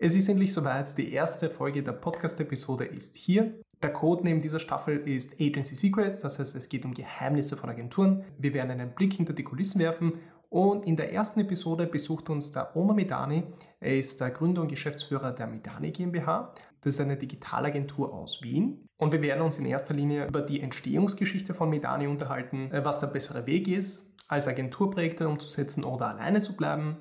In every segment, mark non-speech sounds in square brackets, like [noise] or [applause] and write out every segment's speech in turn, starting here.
Es ist endlich soweit. Die erste Folge der Podcast-Episode ist hier. Der Code neben dieser Staffel ist Agency Secrets, das heißt, es geht um Geheimnisse von Agenturen. Wir werden einen Blick hinter die Kulissen werfen und in der ersten Episode besucht uns der Oma Medani. Er ist der Gründer und Geschäftsführer der Medani GmbH. Das ist eine Digitalagentur aus Wien. Und wir werden uns in erster Linie über die Entstehungsgeschichte von Medani unterhalten, äh, was der bessere Weg ist, als Agenturprojekte umzusetzen oder alleine zu bleiben.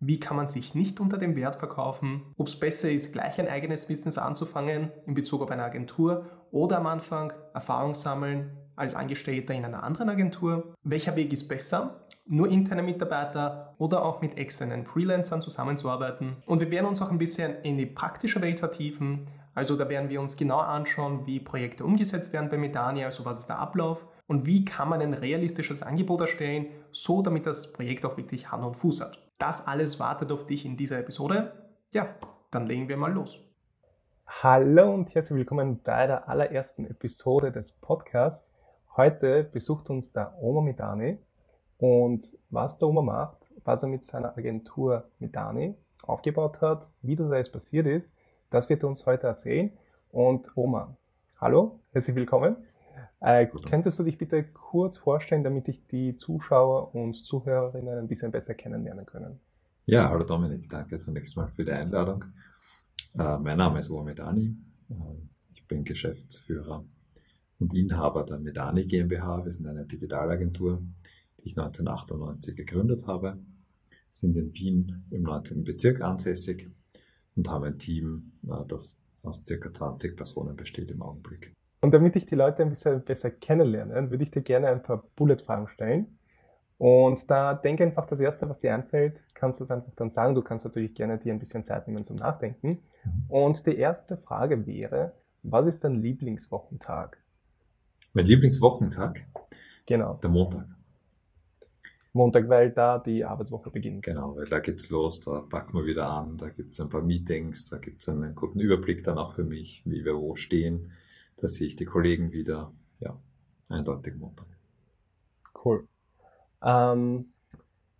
Wie kann man sich nicht unter dem Wert verkaufen? Ob es besser ist, gleich ein eigenes Business anzufangen in Bezug auf eine Agentur oder am Anfang Erfahrung sammeln als Angestellter in einer anderen Agentur? Welcher Weg ist besser? nur interne Mitarbeiter oder auch mit externen Freelancern zusammenzuarbeiten. Und wir werden uns auch ein bisschen in die praktische Welt vertiefen. Also da werden wir uns genau anschauen, wie Projekte umgesetzt werden bei Medani, also was ist der Ablauf und wie kann man ein realistisches Angebot erstellen, so damit das Projekt auch wirklich Hand und Fuß hat. Das alles wartet auf dich in dieser Episode. Ja, dann legen wir mal los. Hallo und herzlich willkommen bei der allerersten Episode des Podcasts. Heute besucht uns der Oma Medani. Und was der Oma macht, was er mit seiner Agentur Medani aufgebaut hat, wie das alles passiert ist, das wird er uns heute erzählen. Und Oma, hallo, herzlich willkommen. Äh, könntest du dich bitte kurz vorstellen, damit ich die Zuschauer und Zuhörerinnen ein bisschen besser kennenlernen können? Ja, hallo Dominik, danke zunächst mal für die Einladung. Äh, mein Name ist Oma Medani. Äh, ich bin Geschäftsführer und Inhaber der Medani GmbH. Wir sind eine Digitalagentur die ich 1998 gegründet habe, sind in Wien im 19. Bezirk ansässig und haben ein Team, äh, das aus circa 20 Personen besteht im Augenblick. Und damit ich die Leute ein bisschen besser kennenlerne, würde ich dir gerne ein paar Bullet-Fragen stellen. Und da denke einfach das Erste, was dir einfällt, kannst du es einfach dann sagen. Du kannst natürlich gerne dir ein bisschen Zeit nehmen zum Nachdenken. Und die erste Frage wäre, was ist dein Lieblingswochentag? Mein Lieblingswochentag? Genau. Der Montag. Montag, weil da die Arbeitswoche beginnt. Genau, weil da geht's los, da packen wir wieder an, da gibt's ein paar Meetings, da gibt's einen guten Überblick dann auch für mich, wie wir wo stehen. Da sehe ich die Kollegen wieder. Ja, eindeutig Montag. Cool. Ähm,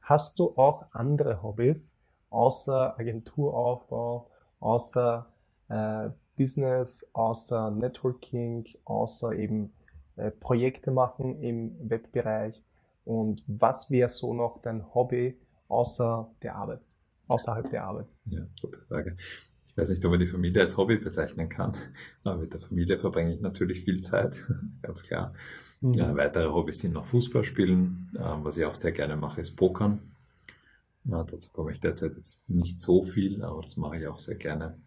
hast du auch andere Hobbys außer Agenturaufbau, außer äh, Business, außer Networking, außer eben äh, Projekte machen im Webbereich? Und was wäre so noch dein Hobby außer der Arbeit, außerhalb der Arbeit? Ja, gute Frage. Ich weiß nicht, ob man die Familie als Hobby bezeichnen kann, aber mit der Familie verbringe ich natürlich viel Zeit, [laughs] ganz klar. Mhm. Ja, weitere Hobbys sind noch Fußball spielen. Ähm, was ich auch sehr gerne mache, ist Pokern. Ja, dazu komme ich derzeit jetzt nicht so viel, aber das mache ich auch sehr gerne.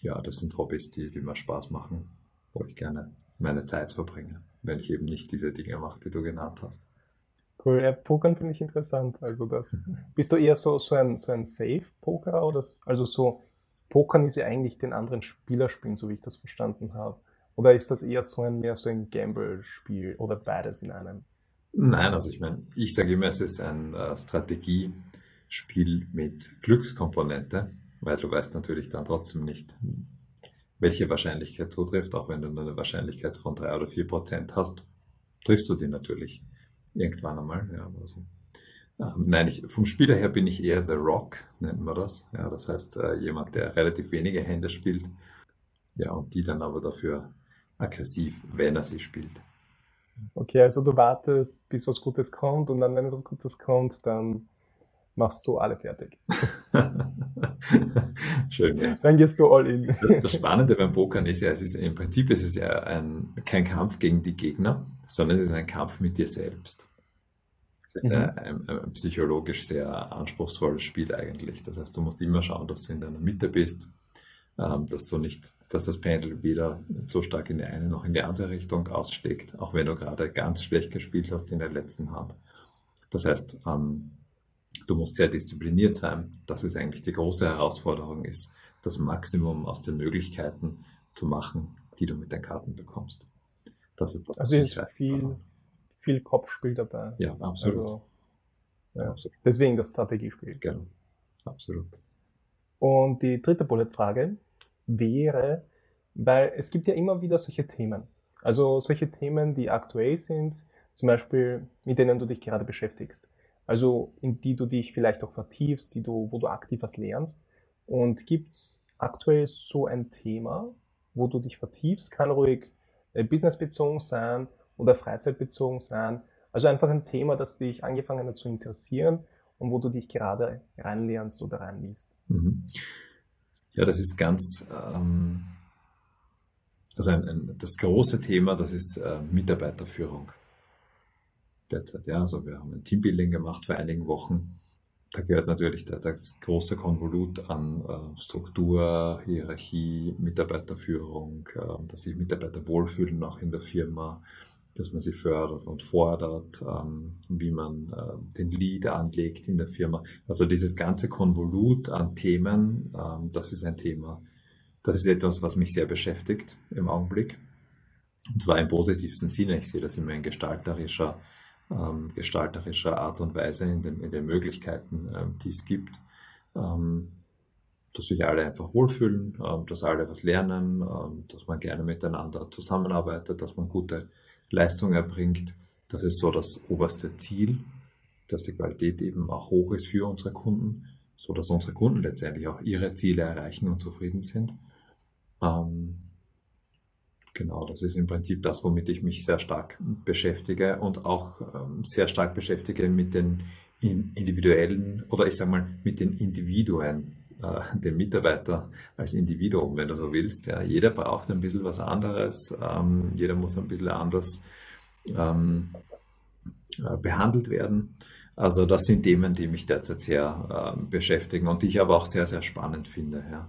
Ja, das sind Hobbys, die, die mir Spaß machen, wo ich gerne meine Zeit verbringe, wenn ich eben nicht diese Dinge mache, die du genannt hast. Cool, ja, Pokern finde ich interessant. Also das, bist du eher so, so ein, so ein Safe-Pokerer oder, also so, Pokern ist ja eigentlich den anderen Spieler spielen, so wie ich das verstanden habe. Oder ist das eher so ein, mehr so ein Gamble-Spiel oder beides in einem? Nein, also ich meine, ich sage immer, es ist ein äh, Strategiespiel mit Glückskomponente, weil du weißt natürlich dann trotzdem nicht, welche Wahrscheinlichkeit zutrifft, auch wenn du nur eine Wahrscheinlichkeit von drei oder vier Prozent hast, triffst du die natürlich. Irgendwann einmal, ja. Also, nein, ich, vom Spieler her bin ich eher The Rock, nennt man das. Ja, das heißt, äh, jemand, der relativ wenige Hände spielt. Ja, und die dann aber dafür aggressiv, wenn er sie spielt. Okay, also du wartest, bis was Gutes kommt und dann, wenn was Gutes kommt, dann machst du alle fertig. [laughs] Schön, ja. Dann gehst du all in. das Spannende beim Pokern ist ja, es ist im Prinzip ist es ja ein, kein Kampf gegen die Gegner, sondern es ist ein Kampf mit dir selbst. Es ist mhm. ein, ein, psychologisch sehr anspruchsvolles Spiel eigentlich. Das heißt, du musst immer schauen, dass du in deiner Mitte bist, ähm, dass du nicht, dass das Pendel weder so stark in die eine noch in die andere Richtung ausschlägt, auch wenn du gerade ganz schlecht gespielt hast in der letzten Hand. Das heißt, ähm, Du musst sehr diszipliniert sein. Das ist eigentlich die große Herausforderung, ist das Maximum aus den Möglichkeiten zu machen, die du mit den Karten bekommst. Das ist das, also ist viel, viel Kopfspiel dabei. Ja, absolut. Also, ja. absolut. Deswegen das Strategiespiel. Genau, absolut. Und die dritte Bullet-Frage wäre, weil es gibt ja immer wieder solche Themen. Also solche Themen, die aktuell sind, zum Beispiel mit denen du dich gerade beschäftigst also in die du dich vielleicht auch vertiefst, die du, wo du aktiv was lernst. Und gibt es aktuell so ein Thema, wo du dich vertiefst? Kann ruhig äh, businessbezogen sein oder freizeitbezogen sein. Also einfach ein Thema, das dich angefangen hat zu interessieren und wo du dich gerade reinlernst oder reinliest. Mhm. Ja, das ist ganz, ähm, also ein, ein, das große Thema, das ist äh, Mitarbeiterführung derzeit. Ja, also wir haben ein Teambuilding gemacht vor einigen Wochen. Da gehört natürlich der, das große Konvolut an äh, Struktur, Hierarchie, Mitarbeiterführung, äh, dass sich Mitarbeiter wohlfühlen auch in der Firma, dass man sie fördert und fordert, ähm, wie man äh, den Lead anlegt in der Firma. Also dieses ganze Konvolut an Themen, ähm, das ist ein Thema. Das ist etwas, was mich sehr beschäftigt im Augenblick. Und zwar im positivsten Sinne. Ich sehe das immer in gestalterischer ähm, gestalterischer Art und Weise, in den, in den Möglichkeiten, ähm, die es gibt. Ähm, dass sich alle einfach wohlfühlen, ähm, dass alle was lernen, ähm, dass man gerne miteinander zusammenarbeitet, dass man gute Leistung erbringt. Das ist so das oberste Ziel, dass die Qualität eben auch hoch ist für unsere Kunden, so dass unsere Kunden letztendlich auch ihre Ziele erreichen und zufrieden sind. Ähm, Genau, das ist im Prinzip das, womit ich mich sehr stark beschäftige und auch ähm, sehr stark beschäftige mit den individuellen oder ich sage mal mit den Individuen, äh, den Mitarbeiter als Individuum, wenn du so willst. Ja. Jeder braucht ein bisschen was anderes, ähm, jeder muss ein bisschen anders ähm, äh, behandelt werden. Also das sind Themen, die mich derzeit sehr äh, beschäftigen und die ich aber auch sehr, sehr spannend finde. Ja.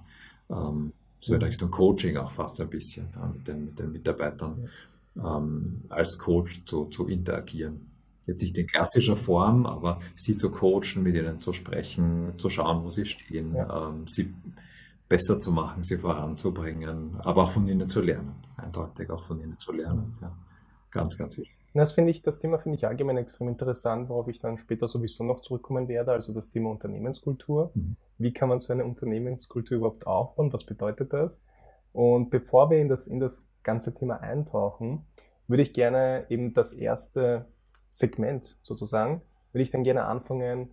Ähm, so in Richtung Coaching auch fast ein bisschen ja, mit, den, mit den Mitarbeitern ähm, als Coach zu, zu interagieren. Jetzt nicht in klassischer Form, aber sie zu coachen, mit ihnen zu sprechen, zu schauen, wo sie stehen, ja. ähm, sie besser zu machen, sie voranzubringen, aber auch von ihnen zu lernen. Eindeutig auch von ihnen zu lernen. Ja. Ganz, ganz wichtig. Das finde ich, das Thema finde ich allgemein extrem interessant, worauf ich dann später sowieso noch zurückkommen werde, also das Thema Unternehmenskultur. Mhm. Wie kann man so eine Unternehmenskultur überhaupt aufbauen? Was bedeutet das? Und bevor wir in das, in das ganze Thema eintauchen, würde ich gerne eben das erste Segment sozusagen, würde ich dann gerne anfangen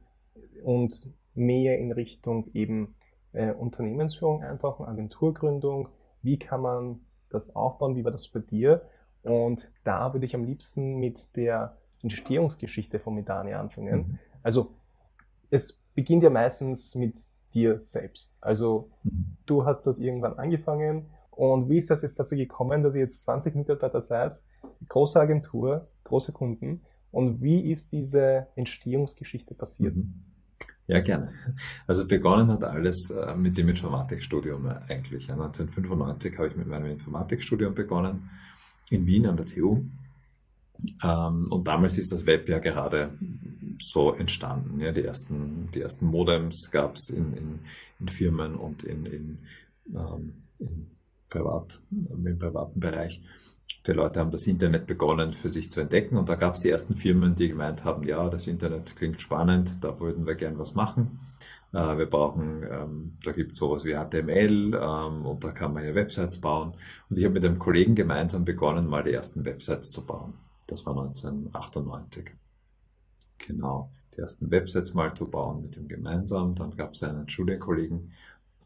und mehr in Richtung eben äh, Unternehmensführung eintauchen, Agenturgründung. Wie kann man das aufbauen? Wie war das bei dir? Und da würde ich am liebsten mit der Entstehungsgeschichte von Medani anfangen. Mhm. Also es beginnt ja meistens mit dir selbst. Also mhm. du hast das irgendwann angefangen und wie ist das jetzt dazu gekommen, dass ihr jetzt 20 Mitarbeiter seid, große Agentur, große Kunden und wie ist diese Entstehungsgeschichte passiert? Mhm. Ja, gerne. Also begonnen hat alles äh, mit dem Informatikstudium eigentlich. 1995 habe ich mit meinem Informatikstudium begonnen in Wien an der TU. Ähm, und damals ist das Web ja gerade so entstanden. Die, ersten, die ersten Modems gab es in, in, in, Firmen und in, in, ähm, in Privat, im privaten Bereich. Die Leute haben das Internet begonnen für sich zu entdecken und da gab es die ersten Firmen, die gemeint haben, ja, das Internet klingt spannend, da würden wir gern was machen. Äh, wir brauchen, ähm, da gibt es sowas wie HTML ähm, und da kann man ja Websites bauen. Und ich habe mit einem Kollegen gemeinsam begonnen, mal die ersten Websites zu bauen. Das war 1998. Genau, die ersten Websites mal zu bauen mit ihm gemeinsam. Dann gab es einen Studienkollegen,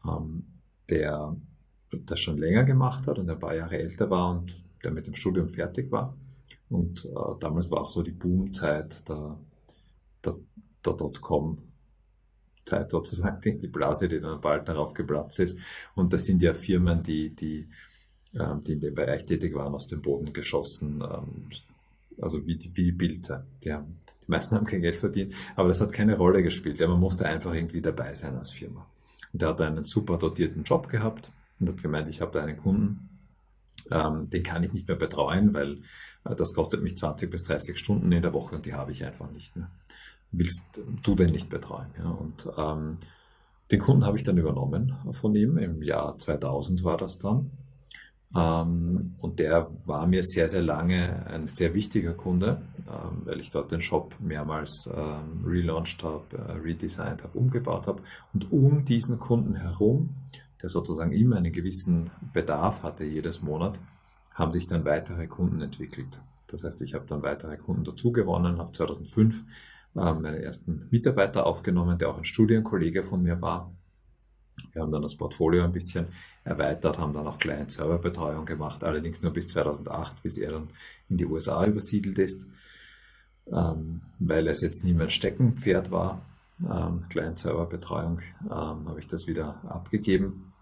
ähm, der das schon länger gemacht hat und ein paar Jahre älter war und der mit dem Studium fertig war. Und äh, damals war auch so die Boomzeit der, der, der Dotcom Zeit sozusagen, die, Blase, die dann bald darauf geplatzt ist. Und das sind ja Firmen, die, die, ähm, die in dem Bereich tätig waren, aus dem Boden geschossen, ähm, also wie die, wie die Pilze. Die, haben, die meisten haben kein Geld verdient, aber das hat keine Rolle gespielt. Ja, man musste einfach irgendwie dabei sein als Firma. Und er hat einen super dotierten Job gehabt und hat gemeint, ich habe da einen Kunden, ähm, den kann ich nicht mehr betreuen, weil äh, das kostet mich 20 bis 30 Stunden in der Woche und die habe ich einfach nicht mehr willst du denn nicht betreuen? Ja? Und ähm, den Kunden habe ich dann übernommen von ihm, im Jahr 2000 war das dann. Ähm, und der war mir sehr, sehr lange ein sehr wichtiger Kunde, ähm, weil ich dort den Shop mehrmals ähm, relaunched habe, äh, redesigned habe, umgebaut habe. Und um diesen Kunden herum, der sozusagen immer einen gewissen Bedarf hatte jedes Monat, haben sich dann weitere Kunden entwickelt. Das heißt, ich habe dann weitere Kunden dazu gewonnen, habe 2005 äh, meine ersten Mitarbeiter aufgenommen, der auch ein Studienkollege von mir war. Wir haben dann das Portfolio ein bisschen erweitert, haben dann auch Client-Server-Betreuung gemacht, allerdings nur bis 2008, bis er dann in die USA übersiedelt ist, ähm, weil es jetzt nie mein Steckenpferd war. Ähm, Client-Server-Betreuung ähm, habe ich das wieder abgegeben.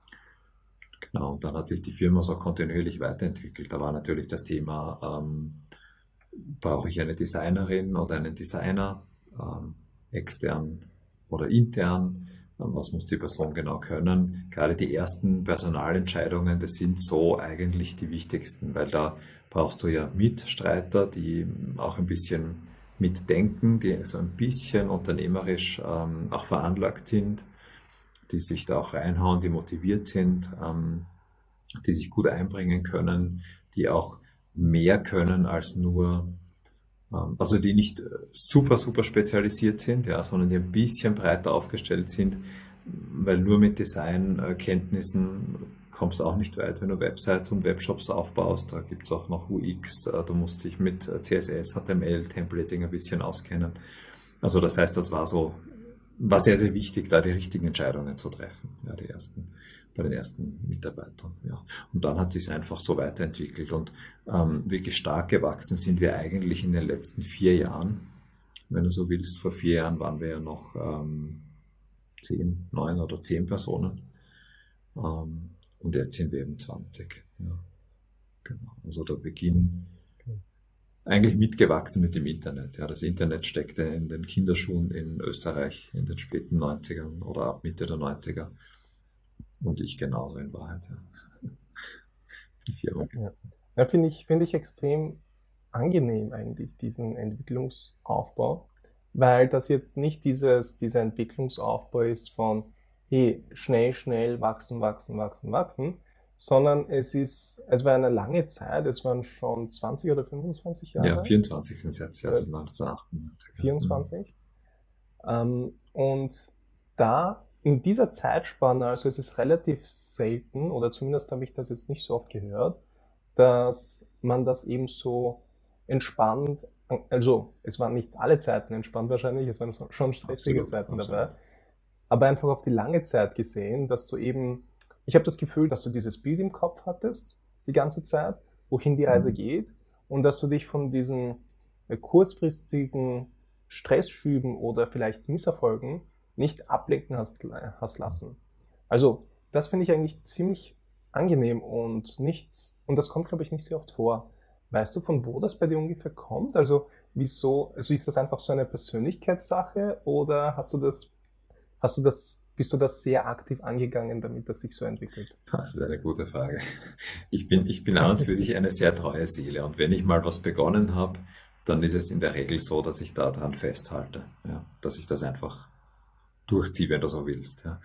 Genau, und dann hat sich die Firma so kontinuierlich weiterentwickelt. Da war natürlich das Thema, ähm, brauche ich eine Designerin oder einen Designer, ähm, extern oder intern? was muss die Person genau können. Gerade die ersten Personalentscheidungen, das sind so eigentlich die wichtigsten, weil da brauchst du ja Mitstreiter, die auch ein bisschen mitdenken, die so ein bisschen unternehmerisch ähm, auch veranlagt sind, die sich da auch reinhauen, die motiviert sind, ähm, die sich gut einbringen können, die auch mehr können als nur ähm, also die nicht äh, super, super spezialisiert sind, ja, sondern die ein bisschen breiter aufgestellt sind, weil nur mit Designkenntnissen kommst du auch nicht weit, wenn du Websites und Webshops aufbaust. Da gibt es auch noch UX, äh, du musst dich mit äh, CSS, HTML, Templating ein bisschen auskennen. Also das heißt, das war so, war sehr, sehr wichtig, da die richtigen Entscheidungen zu treffen, ja, die ersten bei den ersten Mitarbeitern. Ja. Und dann hat sich einfach so weiterentwickelt und ähm, wirklich stark gewachsen sind wir eigentlich in den letzten vier Jahren. Wenn du so willst, vor vier Jahren waren wir ja noch ähm, zehn, neun oder zehn Personen. Ähm, und jetzt sind wir eben 20. Ja. Genau. Also der Beginn eigentlich mitgewachsen mit dem Internet. Ja, das Internet steckte in den Kinderschuhen in Österreich in den späten 90ern oder ab Mitte der 90er. Und ich genauso in Wahrheit. Ja. [laughs] Ja finde ich, find ich extrem angenehm eigentlich, diesen Entwicklungsaufbau, weil das jetzt nicht dieses, dieser Entwicklungsaufbau ist von, hey, schnell, schnell wachsen, wachsen, wachsen, wachsen, sondern es ist, es war eine lange Zeit, es waren schon 20 oder 25 Jahre. Ja, 24 sind es jetzt, ja, sind 1998. 24. Ähm, und da in dieser Zeitspanne, also es ist relativ selten, oder zumindest habe ich das jetzt nicht so oft gehört, dass man das eben so entspannt, also es waren nicht alle Zeiten entspannt wahrscheinlich, es waren schon stressige absolut, Zeiten absolut. dabei, aber einfach auf die lange Zeit gesehen, dass du eben, ich habe das Gefühl, dass du dieses Bild im Kopf hattest, die ganze Zeit, wohin die Reise mhm. geht und dass du dich von diesen äh, kurzfristigen Stressschüben oder vielleicht Misserfolgen nicht ablenken hast, hast lassen. Also, das finde ich eigentlich ziemlich angenehm und nichts, und das kommt, glaube ich, nicht sehr oft vor. Weißt du, von wo das bei dir ungefähr kommt? Also, wieso, also ist das einfach so eine Persönlichkeitssache oder hast du das, hast du das, bist du das sehr aktiv angegangen, damit das sich so entwickelt? Das ist eine gute Frage. Ich bin, ich bin an und für sich eine sehr treue Seele und wenn ich mal was begonnen habe, dann ist es in der Regel so, dass ich daran festhalte, ja, dass ich das einfach durchziehe, wenn du so willst. Ja.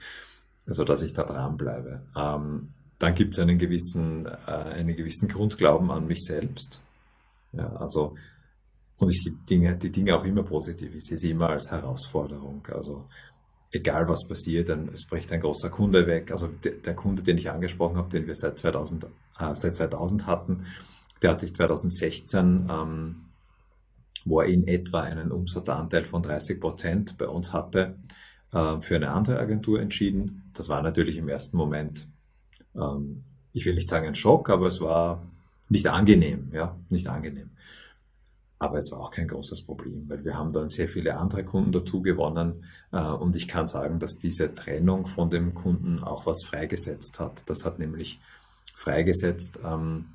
Also, dass ich da dranbleibe. Ähm, dann gibt es einen gewissen, äh, einen gewissen Grundglauben an mich selbst. Ja, also, und ich sehe Dinge, die Dinge auch immer positiv. Ich sehe sie immer als Herausforderung. Also, egal was passiert, dann, es bricht ein großer Kunde weg. Also, der, der Kunde, den ich angesprochen habe, den wir seit 2000, äh, seit 2000 hatten, der hat sich 2016 ähm, wo er in etwa einen Umsatzanteil von 30 Prozent bei uns hatte, äh, für eine andere Agentur entschieden. Das war natürlich im ersten Moment, ähm, ich will nicht sagen ein Schock, aber es war nicht angenehm, ja, nicht angenehm. Aber es war auch kein großes Problem, weil wir haben dann sehr viele andere Kunden dazu gewonnen äh, und ich kann sagen, dass diese Trennung von dem Kunden auch was freigesetzt hat. Das hat nämlich freigesetzt, ähm,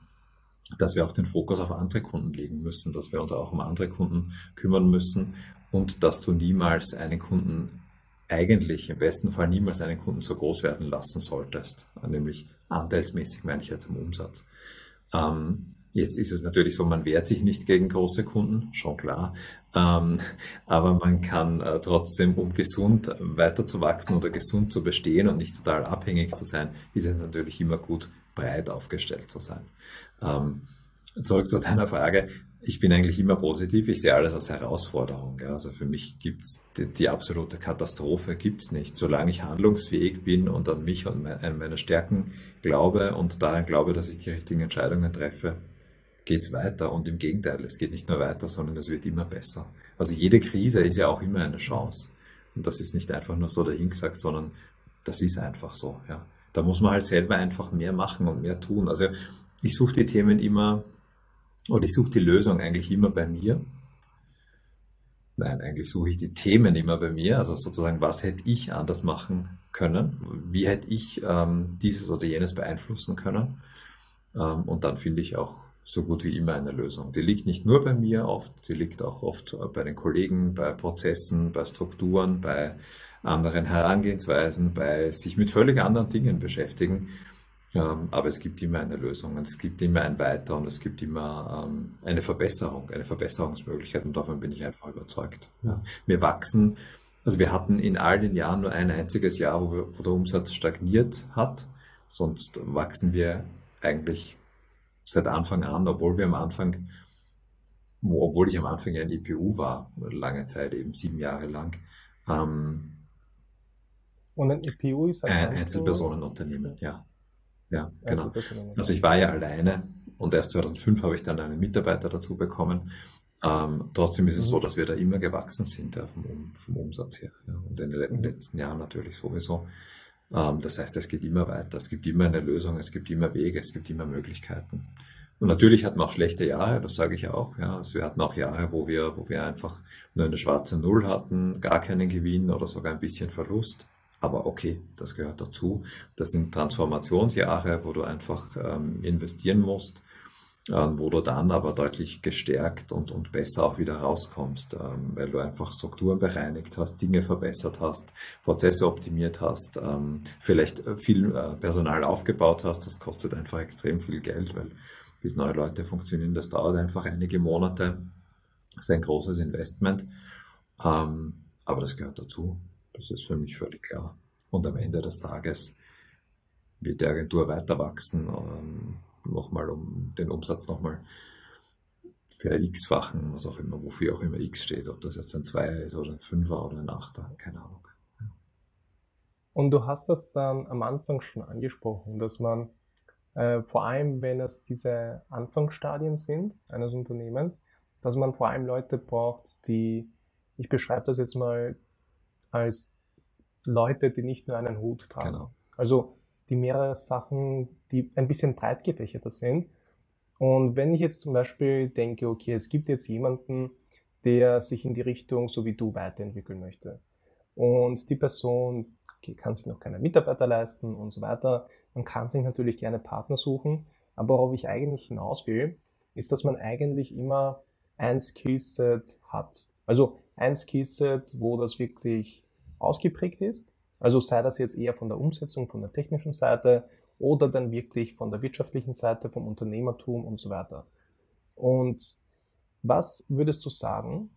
dass wir auch den Fokus auf andere Kunden legen müssen, dass wir uns auch um andere Kunden kümmern müssen und dass du niemals einen Kunden eigentlich im besten Fall niemals einen Kunden so groß werden lassen solltest, nämlich anteilsmäßig meine ich jetzt im Umsatz. Ähm, jetzt ist es natürlich so, man wehrt sich nicht gegen große Kunden, schon klar, ähm, aber man kann äh, trotzdem, um gesund weiter zu wachsen oder gesund zu bestehen und nicht total abhängig zu sein, ist es natürlich immer gut, breit aufgestellt zu sein. Ähm, zurück zu deiner Frage ich bin eigentlich immer positiv. Ich sehe alles als Herausforderung. Ja. Also für mich gibt's die, die absolute Katastrophe gibt's nicht. Solange ich handlungsfähig bin und an mich und an meine Stärken glaube und daran glaube, dass ich die richtigen Entscheidungen treffe, geht's weiter. Und im Gegenteil, es geht nicht nur weiter, sondern es wird immer besser. Also jede Krise ist ja auch immer eine Chance. Und das ist nicht einfach nur so dahingesagt, sondern Das ist einfach so. Ja. Da muss man halt selber einfach mehr machen und mehr tun. Also ich suche die Themen immer, oder ich suche die Lösung eigentlich immer bei mir. Nein, eigentlich suche ich die Themen immer bei mir. Also sozusagen, was hätte ich anders machen können? Wie hätte ich ähm, dieses oder jenes beeinflussen können? Ähm, und dann finde ich auch so gut wie immer eine Lösung. Die liegt nicht nur bei mir oft, die liegt auch oft bei den Kollegen, bei Prozessen, bei Strukturen, bei anderen Herangehensweisen, bei sich mit völlig anderen Dingen beschäftigen. Ähm, aber es gibt immer eine Lösung und es gibt immer ein Weiter und es gibt immer ähm, eine Verbesserung, eine Verbesserungsmöglichkeit und davon bin ich einfach überzeugt. Wir wachsen, also wir hatten in all den Jahren nur ein einziges Jahr, wo der Umsatz stagniert hat, sonst wachsen wir eigentlich seit Anfang an, obwohl wir am Anfang, obwohl ich am Anfang ja ein IPU war, lange Zeit, eben sieben Jahre lang. Ähm, und ein IPU ist ein, ein Einzelpersonenunternehmen, ja. Ja, genau. Also ich war ja alleine und erst 2005 habe ich dann einen Mitarbeiter dazu bekommen. Ähm, trotzdem ist es mhm. so, dass wir da immer gewachsen sind ja, vom, vom, Umsatz her. Ja, und in den mhm. letzten Jahren natürlich sowieso. Ähm, das heißt, es geht immer weiter. Es gibt immer eine Lösung, es gibt immer Wege, es gibt immer Möglichkeiten. Und natürlich hatten wir auch schlechte Jahre, das sage ich auch. Ja. Also wir hatten auch Jahre, wo wir, wo wir einfach nur eine schwarze Null hatten, gar keinen Gewinn oder sogar ein bisschen Verlust. Aber okay, das gehört dazu. Das sind Transformationsjahre, wo du einfach ähm, investieren musst, ähm, wo du dann aber deutlich gestärkt und, und besser auch wieder rauskommst, ähm, weil du einfach Strukturen bereinigt hast, Dinge verbessert hast, Prozesse optimiert hast, ähm, vielleicht viel äh, Personal aufgebaut hast. Das kostet einfach extrem viel Geld, weil bis neue Leute funktionieren, das dauert einfach einige Monate. Das ist ein großes Investment. Ähm, aber das gehört dazu. Das ist für mich völlig klar. Und am Ende des Tages wird die Agentur weiter wachsen, ähm, nochmal um den Umsatz nochmal für x-fachen, was auch immer, wofür auch immer x steht, ob das jetzt ein Zweier ist oder ein Fünfer oder ein Achter, keine Ahnung. Und du hast das dann am Anfang schon angesprochen, dass man äh, vor allem, wenn es diese Anfangsstadien sind eines Unternehmens, dass man vor allem Leute braucht, die, ich beschreibe das jetzt mal als Leute, die nicht nur einen Hut tragen. Genau. Also die mehrere Sachen, die ein bisschen breit gefächerter sind. Und wenn ich jetzt zum Beispiel denke, okay, es gibt jetzt jemanden, der sich in die Richtung so wie du weiterentwickeln möchte. Und die Person okay, kann sich noch keine Mitarbeiter leisten und so weiter. Man kann sich natürlich gerne Partner suchen. Aber worauf ich eigentlich hinaus will, ist, dass man eigentlich immer ein Skillset hat. Also ein Skillset, wo das wirklich ausgeprägt ist. Also sei das jetzt eher von der Umsetzung, von der technischen Seite oder dann wirklich von der wirtschaftlichen Seite, vom Unternehmertum und so weiter. Und was würdest du sagen,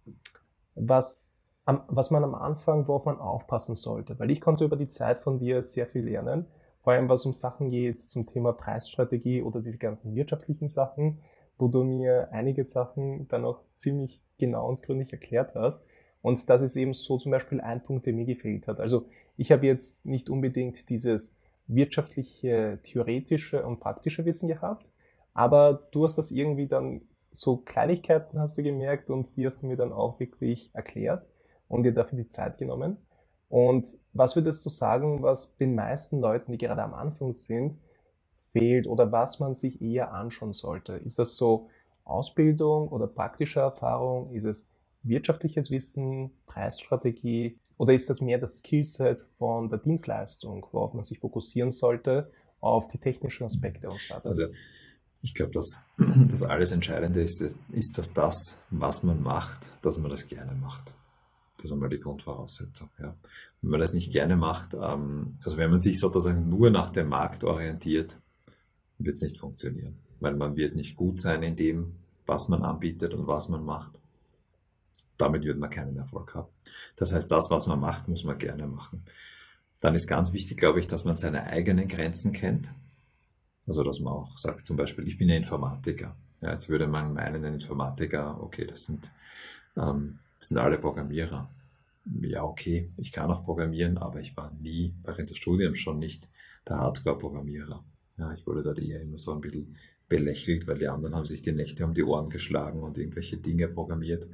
was, was man am Anfang, worauf man aufpassen sollte? Weil ich konnte über die Zeit von dir sehr viel lernen, vor allem was um Sachen geht zum Thema Preisstrategie oder diese ganzen wirtschaftlichen Sachen, wo du mir einige Sachen dann auch ziemlich genau und gründlich erklärt hast. Und das ist eben so zum Beispiel ein Punkt, der mir gefehlt hat. Also ich habe jetzt nicht unbedingt dieses wirtschaftliche, theoretische und praktische Wissen gehabt, aber du hast das irgendwie dann so Kleinigkeiten hast du gemerkt und die hast du mir dann auch wirklich erklärt und dir dafür die Zeit genommen. Und was würdest du sagen, was den meisten Leuten, die gerade am Anfang sind, fehlt oder was man sich eher anschauen sollte? Ist das so Ausbildung oder praktische Erfahrung? Ist es wirtschaftliches Wissen, Preisstrategie oder ist das mehr das Skillset von der Dienstleistung, worauf man sich fokussieren sollte, auf die technischen Aspekte und so weiter? Also ich glaube, dass [clears throat] das alles Entscheidende ist, ist, dass das, was man macht, dass man das gerne macht. Das ist einmal die Grundvoraussetzung. Ja. Wenn man das nicht gerne macht, ähm, also wenn man sich sozusagen nur nach dem Markt orientiert, wird es nicht funktionieren, weil man wird nicht gut sein in dem, was man anbietet und was man macht damit wird man keinen Erfolg haben. Das heißt, das, was man macht, muss man gerne machen. Dann ist ganz wichtig, glaube ich, dass man seine eigenen Grenzen kennt. Also, dass man auch sagt, zum Beispiel, ich bin ein Informatiker. Ja, jetzt würde man meinen, ein Informatiker, okay, das sind, ähm, das sind alle Programmierer. Ja, okay, ich kann auch programmieren, aber ich war nie während des Studiums schon nicht der Hardcore-Programmierer. Ja, ich wurde dort eher immer so ein bisschen belächelt, weil die anderen haben sich die Nächte um die Ohren geschlagen und irgendwelche Dinge programmiert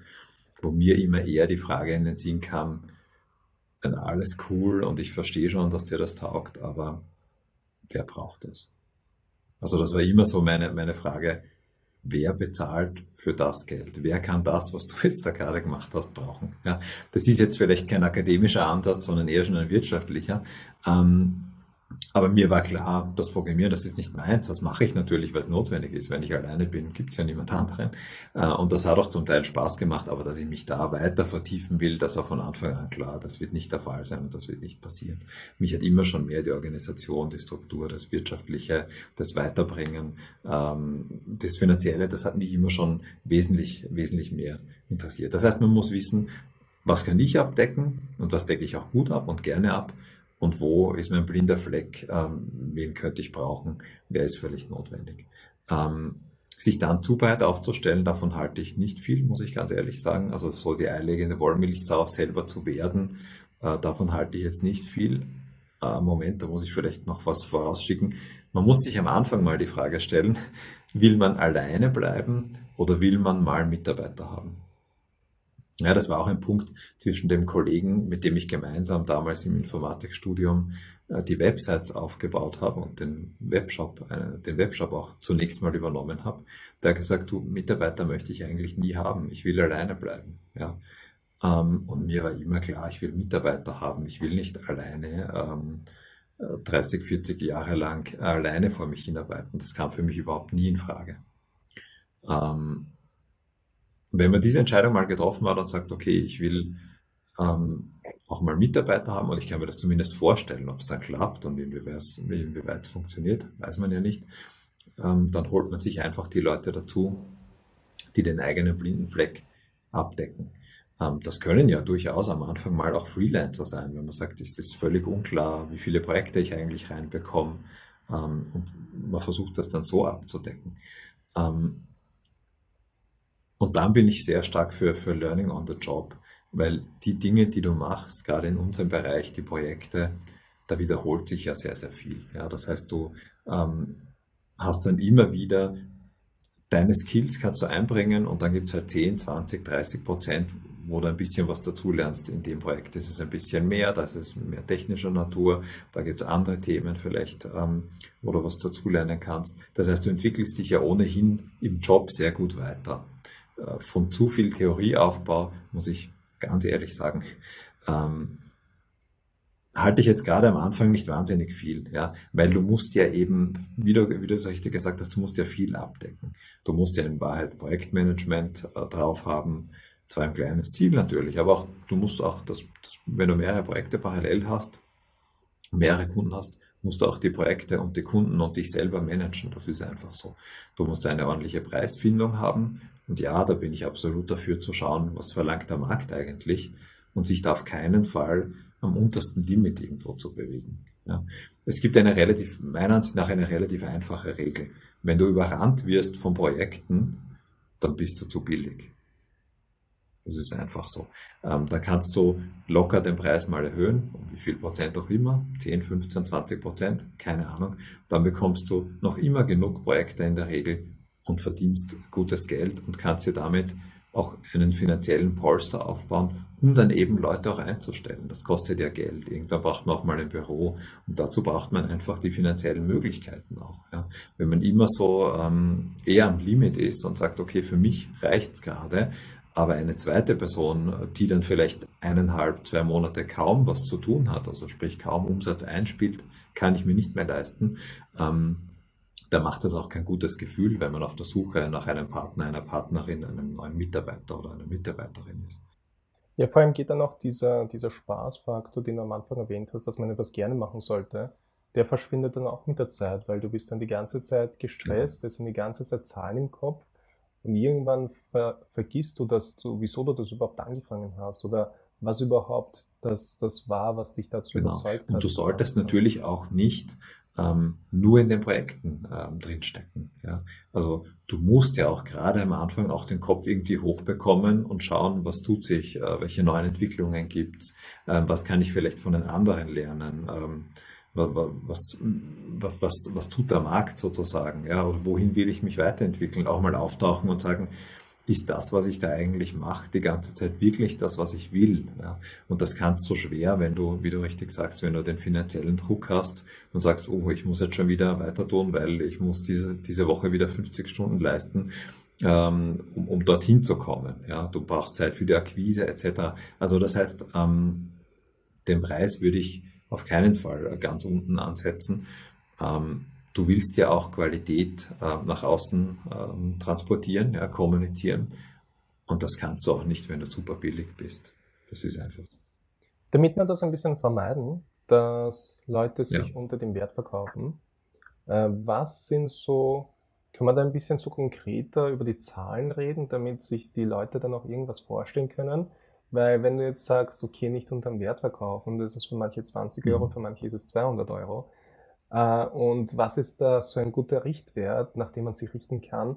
wo mir immer eher die Frage in den Sinn kam, alles cool und ich verstehe schon, dass dir das taugt, aber wer braucht es? Also das war immer so meine, meine Frage, wer bezahlt für das Geld? Wer kann das, was du jetzt da gerade gemacht hast, brauchen? Ja, das ist jetzt vielleicht kein akademischer Ansatz, sondern eher schon ein wirtschaftlicher. Ähm, aber mir war klar, das Programmieren, das ist nicht meins. Das mache ich natürlich, weil es notwendig ist. Wenn ich alleine bin, gibt es ja niemand anderen. Äh, und das hat auch zum Teil Spaß gemacht. Aber dass ich mich da weiter vertiefen will, das war von Anfang an klar. Das wird nicht der Fall sein und das wird nicht passieren. Mich hat immer schon mehr die Organisation, die Struktur, das Wirtschaftliche, das Weiterbringen, ähm, das Finanzielle, das hat mich immer schon wesentlich, wesentlich mehr interessiert. Das heißt, man muss wissen, was kann ich abdecken und was decke ich auch gut ab und gerne ab und wo ist mein blinder Fleck, ähm, wen könnte ich brauchen, wer ist völlig notwendig. Ähm, sich dann zu breit aufzustellen, davon halte ich nicht viel, muss ich ganz ehrlich sagen. Also so die eierlegende Wollmilchsau selber zu werden, äh, davon halte ich jetzt nicht viel. Äh, Moment, da muss ich vielleicht noch was vorausschicken. Man muss sich am Anfang mal die Frage stellen, [laughs] will man alleine bleiben oder will man mal Mitarbeiter haben? Ja, das war auch ein Punkt zwischen dem Kollegen, mit dem ich gemeinsam damals im Informatikstudium äh, die Websites aufgebaut habe und den Webshop, äh, den Webshop auch zunächst mal übernommen habe. Der hat gesagt, du Mitarbeiter möchte ich eigentlich nie haben. Ich will alleine bleiben. Ja. Ähm, und mir war immer klar, ich will Mitarbeiter haben. Ich will nicht alleine 30, ähm, 40 Jahre lang alleine vor mich hinarbeiten. Das kam für mich überhaupt nie in Frage. Ähm, wenn man diese Entscheidung mal getroffen hat und sagt, okay, ich will ähm, auch mal Mitarbeiter haben und ich kann mir das zumindest vorstellen, ob es dann klappt und inwieweit es funktioniert, weiß man ja nicht, ähm, dann holt man sich einfach die Leute dazu, die den eigenen blinden Fleck abdecken. Ähm, das können ja durchaus am Anfang mal auch Freelancer sein, wenn man sagt, es ist völlig unklar, wie viele Projekte ich eigentlich reinbekomme ähm, und man versucht das dann so abzudecken. Ähm, und dann bin ich sehr stark für, für Learning on the Job, weil die Dinge, die du machst, gerade in unserem Bereich, die Projekte, da wiederholt sich ja sehr, sehr viel. Ja, das heißt, du ähm, hast dann immer wieder deine Skills kannst du einbringen und dann gibt es halt 10, 20, 30 Prozent, wo du ein bisschen was dazulernst. In dem Projekt ist es ein bisschen mehr, da ist mehr technischer Natur, da gibt es andere Themen vielleicht, ähm, wo du was dazulernen kannst. Das heißt, du entwickelst dich ja ohnehin im Job sehr gut weiter. Äh, von zu viel Theorieaufbau, muss ich ganz ehrlich sagen, ähm, halte ich jetzt gerade am Anfang nicht wahnsinnig viel, ja, weil du musst ja eben, wie du, wie du es richtig gesagt hast, du musst ja viel abdecken. Du musst ja in Wahrheit Projektmanagement äh, drauf haben, zwar ein kleines Ziel natürlich, aber auch, du musst auch, das, das, wenn du mehrere Projekte parallel hast, mehrere Kunden hast, musst du auch die Projekte und die Kunden und dich selber managen. Das ist einfach so. Du musst eine ordentliche Preisfindung haben. Und ja, da bin ich absolut dafür zu schauen, was verlangt der Markt eigentlich und sich da auf keinen Fall am untersten Limit irgendwo zu bewegen. Ja. Es gibt eine relativ, meiner Ansicht nach eine relativ einfache Regel. Wenn du überrannt wirst von Projekten, dann bist du zu billig. Das ist einfach so. Ähm, da kannst du locker den Preis mal erhöhen, um wie viel Prozent auch immer, 10, 15, 20 Prozent, keine Ahnung. Dann bekommst du noch immer genug Projekte in der Regel und verdienst gutes Geld und kannst dir damit auch einen finanziellen Polster aufbauen, um dann eben Leute auch einzustellen. Das kostet ja Geld. Irgendwann braucht man auch mal ein Büro und dazu braucht man einfach die finanziellen Möglichkeiten auch. Ja. Wenn man immer so ähm, eher am Limit ist und sagt, okay, für mich reicht's gerade, aber eine zweite Person, die dann vielleicht eineinhalb, zwei Monate kaum was zu tun hat, also sprich kaum Umsatz einspielt, kann ich mir nicht mehr leisten, ähm, da macht es auch kein gutes Gefühl, wenn man auf der Suche nach einem Partner, einer Partnerin, einem neuen Mitarbeiter oder einer Mitarbeiterin ist. Ja, vor allem geht dann auch dieser, dieser Spaßfaktor, den du am Anfang erwähnt hast, dass man etwas gerne machen sollte, der verschwindet dann auch mit der Zeit, weil du bist dann die ganze Zeit gestresst, ja. es sind die ganze Zeit Zahlen im Kopf und irgendwann ver vergisst du, dass du, wieso du das überhaupt angefangen hast oder was überhaupt das, das war, was dich dazu genau. überzeugt hat. Und du solltest natürlich auch nicht ähm, nur in den Projekten ähm, drinstecken. Ja? Also du musst ja auch gerade am Anfang auch den Kopf irgendwie hochbekommen und schauen, was tut sich, äh, welche neuen Entwicklungen gibt's, äh, was kann ich vielleicht von den anderen lernen. Ähm, was, was, was, was tut der Markt sozusagen, ja, oder wohin will ich mich weiterentwickeln, auch mal auftauchen und sagen, ist das, was ich da eigentlich mache, die ganze Zeit wirklich das, was ich will? Ja? Und das kannst du schwer, wenn du, wie du richtig sagst, wenn du den finanziellen Druck hast und sagst, oh, ich muss jetzt schon wieder weiter tun, weil ich muss diese, diese Woche wieder 50 Stunden leisten, ähm, um, um dorthin zu kommen. Ja? Du brauchst Zeit für die Akquise etc. Also das heißt, ähm, den Preis würde ich auf keinen Fall ganz unten ansetzen. Ähm, du willst ja auch Qualität äh, nach außen ähm, transportieren, ja, kommunizieren. Und das kannst du auch nicht, wenn du super billig bist. Das ist einfach. Damit wir das ein bisschen vermeiden, dass Leute sich ja. unter dem Wert verkaufen, äh, was sind so, kann man da ein bisschen so konkreter über die Zahlen reden, damit sich die Leute dann auch irgendwas vorstellen können? Weil wenn du jetzt sagst, okay, nicht unter dem Wert verkaufen, das ist für manche 20 Euro, mhm. für manche ist es 200 Euro, und was ist da so ein guter Richtwert, nach dem man sich richten kann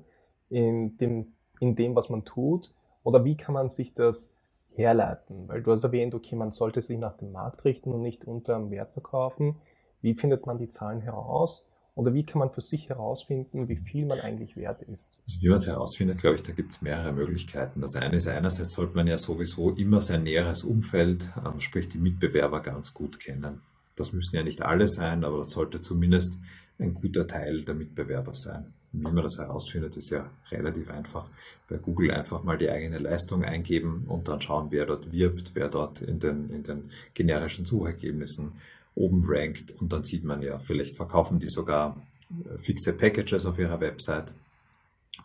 in dem, in dem, was man tut? Oder wie kann man sich das herleiten? Weil du hast erwähnt, okay, man sollte sich nach dem Markt richten und nicht unter dem Wert verkaufen. Wie findet man die Zahlen heraus? Oder wie kann man für sich herausfinden, wie viel man eigentlich wert ist? Also wie man es herausfindet, glaube ich, da gibt es mehrere Möglichkeiten. Das eine ist, einerseits sollte man ja sowieso immer sein näheres Umfeld, ähm, sprich die Mitbewerber, ganz gut kennen. Das müssen ja nicht alle sein, aber das sollte zumindest ein guter Teil der Mitbewerber sein. Wie man das herausfindet, ist ja relativ einfach. Bei Google einfach mal die eigene Leistung eingeben und dann schauen, wer dort wirbt, wer dort in den, in den generischen Suchergebnissen oben rankt. Und dann sieht man ja, vielleicht verkaufen die sogar äh, fixe Packages auf ihrer Website.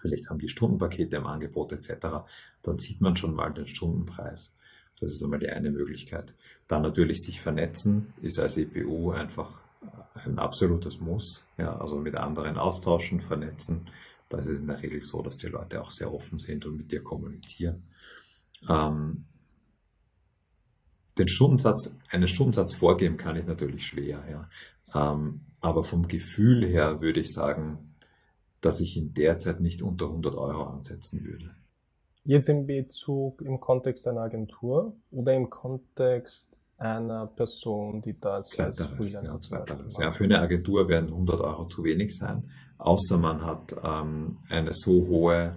Vielleicht haben die Stundenpakete im Angebot etc. Dann sieht man schon mal den Stundenpreis. Das ist einmal die eine Möglichkeit. Dann natürlich sich vernetzen ist als EPU einfach ein absolutes Muss. Ja, also mit anderen austauschen, vernetzen. Da ist es in der Regel so, dass die Leute auch sehr offen sind und mit dir kommunizieren. Ähm, den Stundensatz, einen Stundensatz vorgeben kann ich natürlich schwer, ja. Ähm, aber vom Gefühl her würde ich sagen, dass ich in der Zeit nicht unter 100 Euro ansetzen würde. Jetzt im Bezug im Kontext einer Agentur oder im Kontext einer Person, die da als, zweiteres, ja, zweiteres. Ja, für eine Agentur werden 100 Euro zu wenig sein, außer man hat ähm, eine so hohe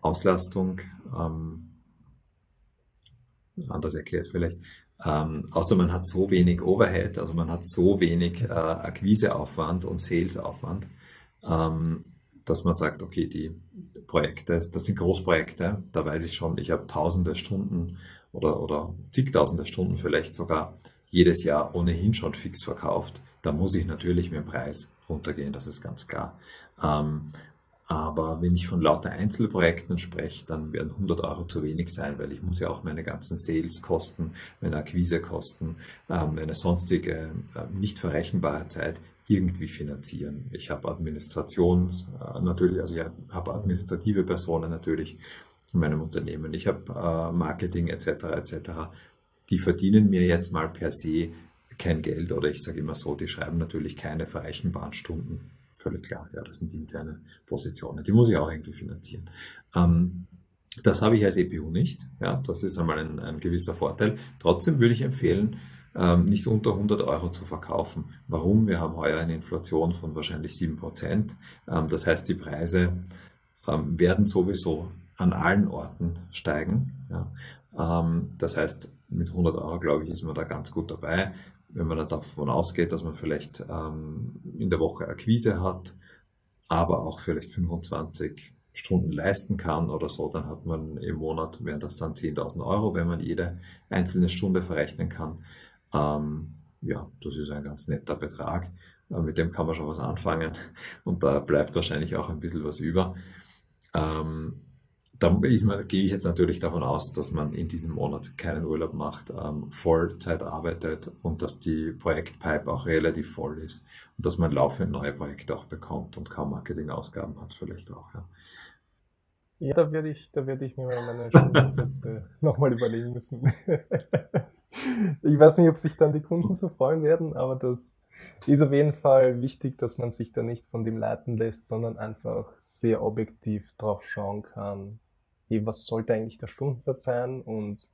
Auslastung, ähm, anders erklärt vielleicht, ähm, außer man hat so wenig Overhead, also man hat so wenig äh, Akquiseaufwand und Salesaufwand, ähm, dass man sagt, okay, die Projekte, das sind Großprojekte, da weiß ich schon, ich habe tausende Stunden oder, oder zigtausende Stunden vielleicht sogar jedes Jahr ohnehin schon fix verkauft. Da muss ich natürlich mit dem Preis runtergehen, das ist ganz klar. Ähm, aber wenn ich von lauter Einzelprojekten spreche, dann werden 100 Euro zu wenig sein, weil ich muss ja auch meine ganzen Sales-Kosten, meine Akquisekosten, ähm, meine sonstige äh, nicht verrechenbare Zeit irgendwie finanzieren. Ich habe Administration äh, natürlich, also ich habe administrative Personen natürlich in meinem Unternehmen. Ich habe äh, Marketing etc. etc. Die verdienen mir jetzt mal per se kein Geld oder ich sage immer so, die schreiben natürlich keine verrechenbaren Stunden. Völlig klar, ja, das sind interne Positionen. Die muss ich auch irgendwie finanzieren. Ähm, das habe ich als EPU nicht. Ja, das ist einmal ein, ein gewisser Vorteil. Trotzdem würde ich empfehlen, ähm, nicht unter 100 Euro zu verkaufen. Warum? Wir haben heuer eine Inflation von wahrscheinlich 7 Prozent. Ähm, das heißt, die Preise ähm, werden sowieso an allen Orten steigen. Das heißt, mit 100 Euro, glaube ich, ist man da ganz gut dabei. Wenn man davon ausgeht, dass man vielleicht in der Woche Akquise hat, aber auch vielleicht 25 Stunden leisten kann oder so, dann hat man im Monat, wären das dann 10.000 Euro, wenn man jede einzelne Stunde verrechnen kann. Ähm, ja, das ist ein ganz netter Betrag. Äh, mit dem kann man schon was anfangen und da bleibt wahrscheinlich auch ein bisschen was über. Ähm, da man, gehe ich jetzt natürlich davon aus, dass man in diesem Monat keinen Urlaub macht, ähm, Vollzeit arbeitet und dass die Projektpipe auch relativ voll ist und dass man laufend neue Projekte auch bekommt und kaum Marketingausgaben hat vielleicht auch. Ja. Ja, da werde ich, da werde ich mir meine Stundensätze nochmal überlegen müssen. [laughs] ich weiß nicht, ob sich dann die Kunden so freuen werden, aber das ist auf jeden Fall wichtig, dass man sich da nicht von dem leiten lässt, sondern einfach sehr objektiv drauf schauen kann, was sollte eigentlich der Stundensatz sein und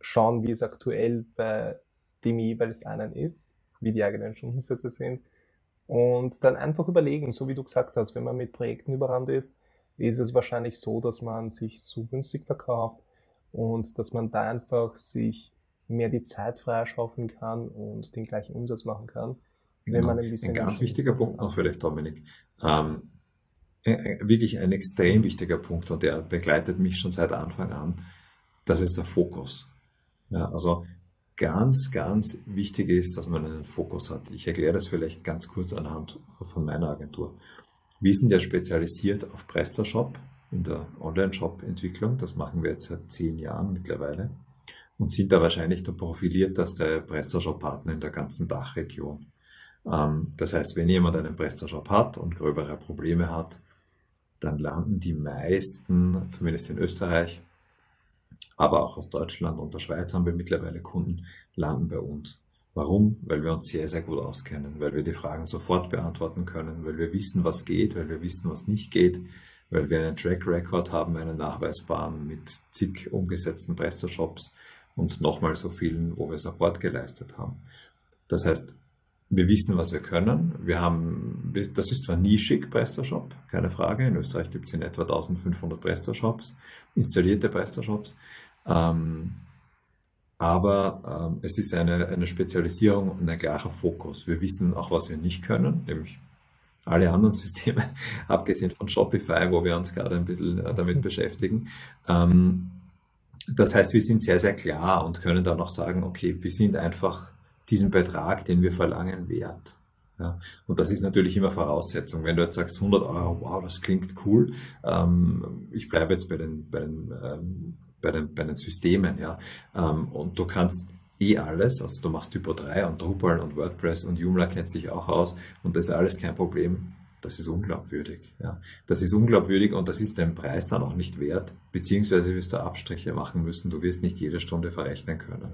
schauen, wie es aktuell bei dem jeweils einen ist, wie die eigenen Stundensätze sind. Und dann einfach überlegen, so wie du gesagt hast, wenn man mit Projekten überrannt ist, ist es wahrscheinlich so, dass man sich so günstig verkauft und dass man da einfach sich mehr die Zeit freischaufeln kann und den gleichen Umsatz machen kann. Wenn genau. man ein, bisschen ein ganz wichtiger Punkt noch vielleicht, Dominik. Ähm, wirklich ein extrem wichtiger Punkt und der begleitet mich schon seit Anfang an. Das ist der Fokus. Ja, also ganz, ganz wichtig ist, dass man einen Fokus hat. Ich erkläre das vielleicht ganz kurz anhand von meiner Agentur. Wir sind ja spezialisiert auf PrestaShop in der Online-Shop-Entwicklung. Das machen wir jetzt seit zehn Jahren mittlerweile und sind da wahrscheinlich der profilierteste PrestaShop-Partner in der ganzen Dachregion. Ähm, das heißt, wenn jemand einen PrestaShop hat und gröbere Probleme hat, dann landen die meisten, zumindest in Österreich, aber auch aus Deutschland und der Schweiz haben wir mittlerweile Kunden, landen bei uns. Warum? Weil wir uns sehr, sehr gut auskennen, weil wir die Fragen sofort beantworten können, weil wir wissen, was geht, weil wir wissen, was nicht geht, weil wir einen Track Record haben, einen nachweisbaren mit zig umgesetzten PrestaShops und nochmal so vielen, wo wir Support geleistet haben. Das heißt, wir wissen, was wir können. Wir haben, das ist zwar nischig, PrestaShop, keine Frage. In Österreich gibt es in etwa 1500 PrestaShops, installierte PrestaShops. Ähm, aber ähm, es ist eine, eine Spezialisierung und ein klarer Fokus. Wir wissen auch, was wir nicht können, nämlich alle anderen Systeme, [laughs] abgesehen von Shopify, wo wir uns gerade ein bisschen äh, damit beschäftigen. Ähm, das heißt, wir sind sehr, sehr klar und können dann auch sagen, okay, wir sind einfach diesen Betrag, den wir verlangen, wert. Ja, und das ist natürlich immer Voraussetzung. Wenn du jetzt sagst 100 Euro, wow, das klingt cool, ähm, ich bleibe jetzt bei den, bei den, ähm, bei den, bei den Systemen, ja, ähm, und du kannst eh alles, also du machst Typo 3 und Drupal und WordPress und Joomla kennt sich auch aus und das ist alles kein Problem. Das ist unglaubwürdig. Ja. Das ist unglaubwürdig und das ist dein Preis dann auch nicht wert, beziehungsweise wirst du Abstriche machen müssen. Du wirst nicht jede Stunde verrechnen können.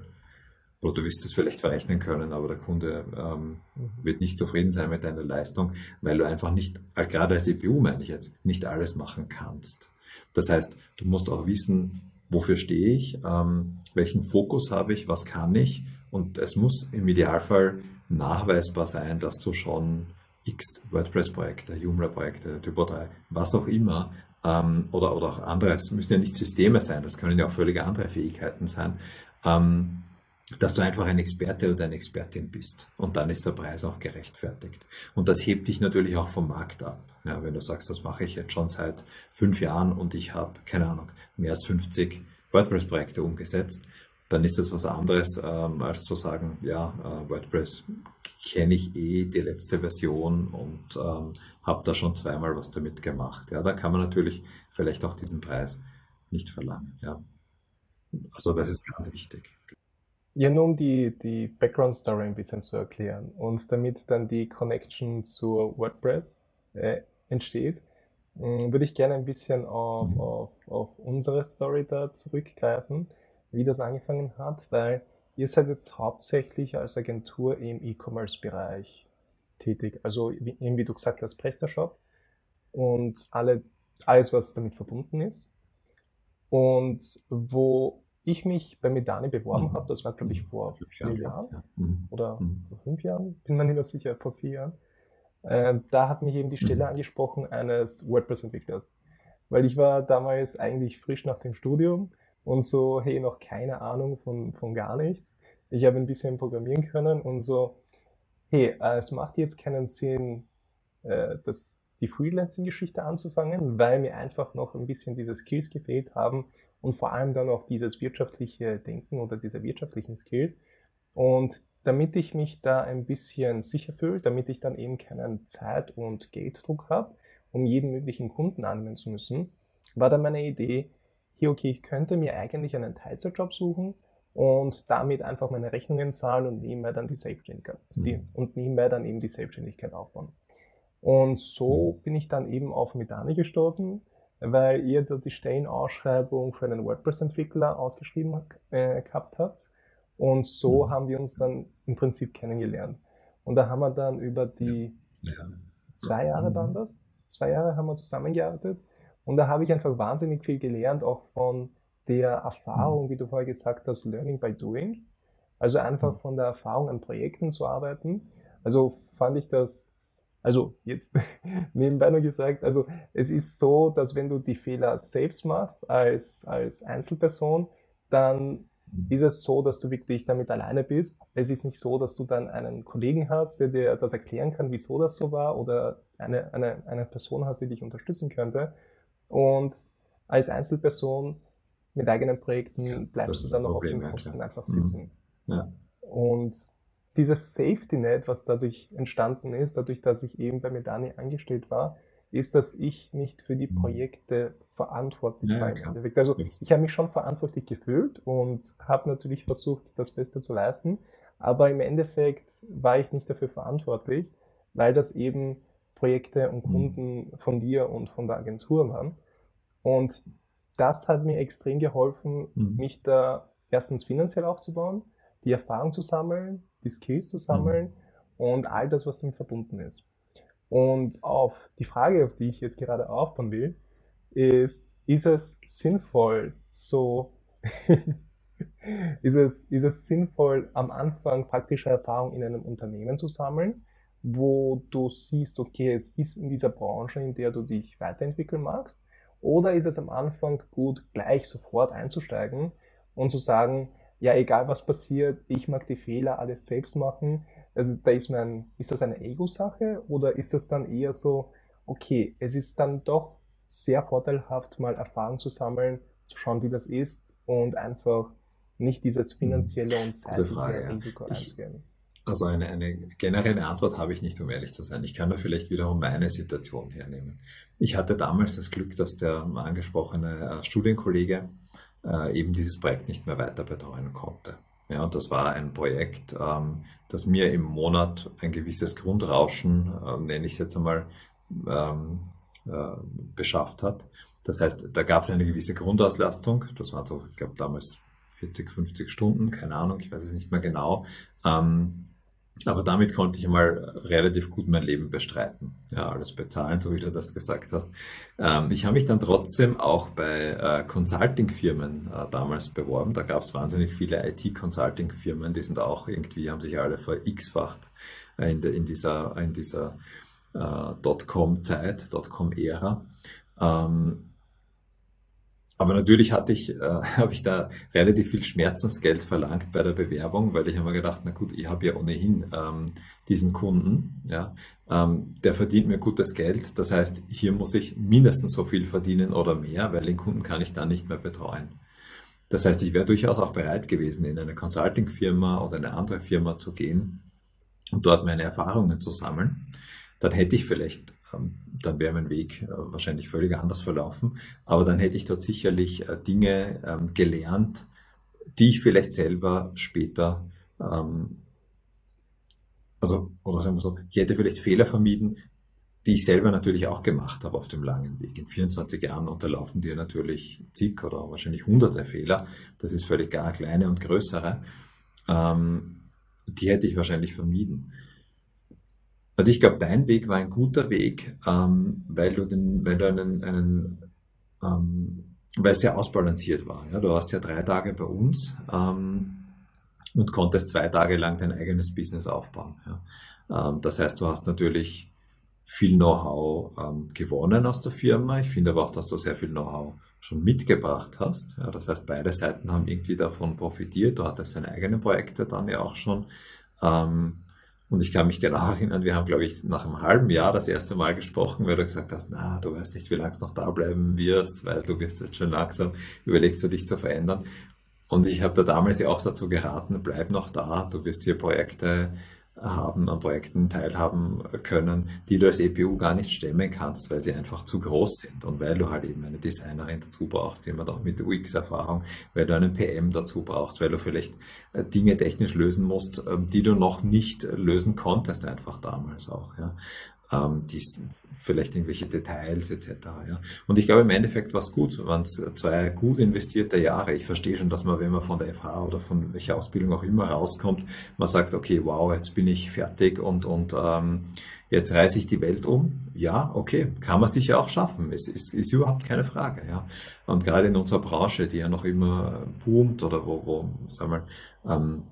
Oder du wirst es vielleicht verrechnen können, aber der Kunde ähm, mhm. wird nicht zufrieden sein mit deiner Leistung, weil du einfach nicht, gerade als EPU meine ich jetzt, nicht alles machen kannst. Das heißt, du musst auch wissen, wofür stehe ich, ähm, welchen Fokus habe ich, was kann ich und es muss im Idealfall nachweisbar sein, dass du schon X WordPress-Projekte, Joomla-Projekte, Typo 3, was auch immer, ähm, oder, oder auch andere, es müssen ja nicht Systeme sein, das können ja auch völlig andere Fähigkeiten sein, ähm, dass du einfach ein Experte oder eine Expertin bist. Und dann ist der Preis auch gerechtfertigt. Und das hebt dich natürlich auch vom Markt ab. Ja, wenn du sagst, das mache ich jetzt schon seit fünf Jahren und ich habe, keine Ahnung, mehr als 50 WordPress-Projekte umgesetzt, dann ist das was anderes, ähm, als zu sagen, ja, äh, WordPress kenne ich eh die letzte Version und ähm, habe da schon zweimal was damit gemacht. Ja, da kann man natürlich vielleicht auch diesen Preis nicht verlangen. Ja. Also das ist ganz wichtig. Ja, nur um die, die Background-Story ein bisschen zu erklären und damit dann die Connection zu WordPress äh, entsteht, äh, würde ich gerne ein bisschen auf, mhm. auf, auf unsere Story da zurückgreifen, wie das angefangen hat, weil ihr seid jetzt hauptsächlich als Agentur im E-Commerce-Bereich tätig. Also wie, wie du gesagt hast, PrestaShop und alle, alles, was damit verbunden ist. Und wo ich mich bei Medani beworben mhm. habe, das war glaube ich vor fünf vier Jahren, Jahren ja. mhm. oder mhm. vor fünf Jahren, bin mir nicht mehr sicher, vor vier Jahren. Äh, da hat mich eben die Stelle mhm. angesprochen eines WordPress-Entwicklers. Weil ich war damals eigentlich frisch nach dem Studium und so, hey, noch keine Ahnung von, von gar nichts. Ich habe ein bisschen programmieren können und so, hey, äh, es macht jetzt keinen Sinn, äh, das, die Freelancing-Geschichte anzufangen, weil mir einfach noch ein bisschen diese Skills gefehlt haben, und vor allem dann auch dieses wirtschaftliche Denken oder diese wirtschaftlichen Skills. Und damit ich mich da ein bisschen sicher fühle, damit ich dann eben keinen Zeit- und Gelddruck habe, um jeden möglichen Kunden annehmen zu müssen, war dann meine Idee, hier, okay, ich könnte mir eigentlich einen Teilzeitjob suchen und damit einfach meine Rechnungen zahlen und nebenbei dann die Selbstständigkeit, mhm. und nebenbei dann eben die Selbstständigkeit aufbauen. Und so bin ich dann eben auf Medani gestoßen, weil ihr da die Stellenausschreibung für einen WordPress-Entwickler ausgeschrieben äh, gehabt habt. Und so mhm. haben wir uns dann im Prinzip kennengelernt. Und da haben wir dann über die ja. Ja. zwei Jahre mhm. dann das, zwei Jahre haben wir zusammengearbeitet. Und da habe ich einfach wahnsinnig viel gelernt, auch von der Erfahrung, mhm. wie du vorher gesagt hast, Learning by Doing. Also einfach mhm. von der Erfahrung an Projekten zu arbeiten. Also fand ich das Also jetzt [laughs] nebenbei nur gesagt, also es ist so, dass wenn du die Fehler selbst machst als, als Einzelperson, dann ist es so, dass du wirklich damit alleine bist. Es ist nicht so, dass du dann einen Kollegen hast, der dir das erklären kann, wieso das so war, oder eine, eine, eine Person hast, die dich unterstützen könnte. Und als Einzelperson mit eigenen Projekten ja, bleibst du dann noch Problem, auf den Kosten ja, einfach sitzen. Mhm. Ja. Und dieses Safety Net, was dadurch entstanden ist, dadurch, dass ich eben bei Medani angestellt war, ist, dass ich nicht für die mhm. Projekte verantwortlich ja, war. Also ich habe mich schon verantwortlich gefühlt und habe natürlich versucht, das Beste zu leisten, aber im Endeffekt war ich nicht dafür verantwortlich, weil das eben Projekte und mhm. Kunden von dir und von der Agentur waren. Und das hat mir extrem geholfen, mhm. mich da erstens finanziell aufzubauen, die Erfahrung zu sammeln, die Skills zu sammeln mhm. und all das, was damit verbunden ist. Und auf die Frage, auf die ich jetzt gerade aufbauen will, ist, ist es sinnvoll, so, [laughs] ist, es, ist es sinnvoll, am Anfang praktische Erfahrung in einem Unternehmen zu sammeln, wo du siehst, okay, es ist in dieser Branche, in der du dich weiterentwickeln magst, oder ist es am Anfang gut, gleich sofort einzusteigen und zu sagen, ja, egal was passiert, ich mag die Fehler alles selbst machen. Also da ist mein, ist das eine Ego-Sache oder ist das dann eher so, okay, es ist dann doch sehr vorteilhaft, mal Erfahrung zu sammeln, zu schauen, wie das ist und einfach nicht dieses mhm. finanzielle und zeitliche Frage, Risiko ja. einzugehen. Also eine, eine generelle Antwort habe ich nicht, um ehrlich zu sein. Ich kann da vielleicht wiederum meine Situation hernehmen. Ich hatte damals das Glück, dass der angesprochene äh, Studienkollege äh, eben dieses Projekt nicht mehr weiter betreuen konnte. Ja, und das war ein Projekt, ähm, das mir im Monat ein gewisses Grundrauschen, äh, nenne ich es jetzt einmal, ähm, äh, beschafft hat. Das heißt, da gab es eine gewisse Grundauslastung. Das waren so, ich glaube, damals 40, 50 Stunden, keine Ahnung, ich weiß es nicht mehr genau. Ähm, aber damit konnte ich mal relativ gut mein Leben bestreiten. Ja, alles bezahlen, so wie du das gesagt hast. Ähm, ich habe mich dann trotzdem auch bei äh, Consulting-Firmen äh, damals beworben. Da gab es wahnsinnig viele IT-Consulting-Firmen, die sind auch irgendwie, haben sich alle ver-x-facht äh, in, in, dieser, in dieser äh, Dotcom-Zeit, Dotcom-Ära. Ähm, aber natürlich hatte ich, äh, [laughs] habe ich da relativ viel Schmerzensgeld verlangt bei der Bewerbung, weil ich habe mir gedacht, na gut, ich habe ja ohnehin ähm, diesen Kunden, ja, ähm, der verdient mir gutes Geld. Das heißt, hier muss ich mindestens so viel verdienen oder mehr, weil den Kunden kann ich dann nicht mehr betreuen. Das heißt, ich wäre durchaus auch bereit gewesen, in eine Consulting-Firma oder eine andere Firma zu gehen und dort meine Erfahrungen zu sammeln. Dann hätte ich vielleicht ähm, dann wäre mein Weg äh, wahrscheinlich völlig anders verlaufen. Aber dann hätte ich dort sicherlich äh, Dinge ähm, gelernt, die ich vielleicht selber später, ähm, also, oder sagen wir so, ich hätte vielleicht Fehler vermieden, die ich selber natürlich auch gemacht habe auf dem langen Weg. In 24 Jahren unterlaufen dir natürlich zig oder wahrscheinlich hunderte Fehler. Das ist völlig gar kleine und größere. die hätte ich wahrscheinlich vermieden. Also ich glaube, dein Weg war ein guter Weg, ähm, weil du den, weil du einen, einen ähm, weil es sehr ausbalanciert war. Ja? Du warst ja drei Tage bei uns ähm, und konntest zwei Tage lang dein eigenes Business aufbauen. Ja? Ähm, das heißt, du hast natürlich viel Know-how ähm, gewonnen aus der Firma. Ich finde aber auch, dass du sehr viel Know-how schon mitgebracht hast. Ja? Das heißt, beide Seiten haben irgendwie davon profitiert. Du hattest deine eigenen Projekte dann ja auch schon. Ähm, und ich kann mich genau [laughs] erinnern, wir haben, glaube ich, nach einem halben Jahr das erste Mal gesprochen, weil du gesagt hast, na, du weißt nicht, wie lange du noch da bleiben wirst, weil du bist jetzt schon langsam, überlegst du dich zu verändern. Und ich habe da damals ja auch dazu geraten, bleib noch da, du wirst hier Projekte haben, an Projekten teilhaben können, die du als EPU gar nicht stemmen kannst, weil sie einfach zu groß sind und weil du halt eben eine Designerin dazu brauchst, jemand auch mit UX-Erfahrung, weil du einen PM dazu brauchst, weil du vielleicht äh, Dinge technisch lösen musst, ähm, die du noch nicht lösen konntest einfach damals auch. Ja ähm, die, vielleicht irgendwelche Details etc. Ja. Und ich glaube, im Endeffekt war es gut, waren es zwei gut investierte Jahre. Ich verstehe schon, dass man, wenn man von der FH oder von welcher Ausbildung auch immer rauskommt, man sagt, okay, wow, jetzt bin ich fertig und, und ähm, jetzt reise ich die Welt um. Ja, okay, kann man sicher auch schaffen. Es ist, ist überhaupt keine Frage. Ja. Und gerade in unserer Branche, die ja noch immer boomt oder wo, wo sagen wir, ähm,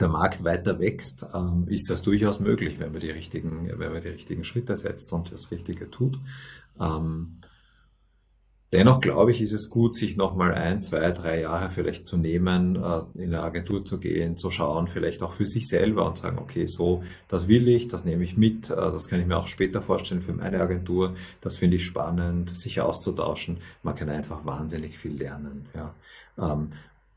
der Markt weiter wächst, ähm, ist das durchaus möglich, wenn man die richtigen, wenn man die richtigen Schritte setzt und das Richtige tut. Ähm, Dennoch glaube ich, ist es gut, sich nochmal ein, zwei, drei Jahre vielleicht zu nehmen, äh, in eine Agentur zu gehen, zu schauen, vielleicht auch für sich selber und sagen, okay, so, das will ich, das nehme ich mit, äh, das kann ich mir auch später vorstellen für meine Agentur, das finde ich spannend, sich auszutauschen. Man kann einfach wahnsinnig viel lernen. Ja.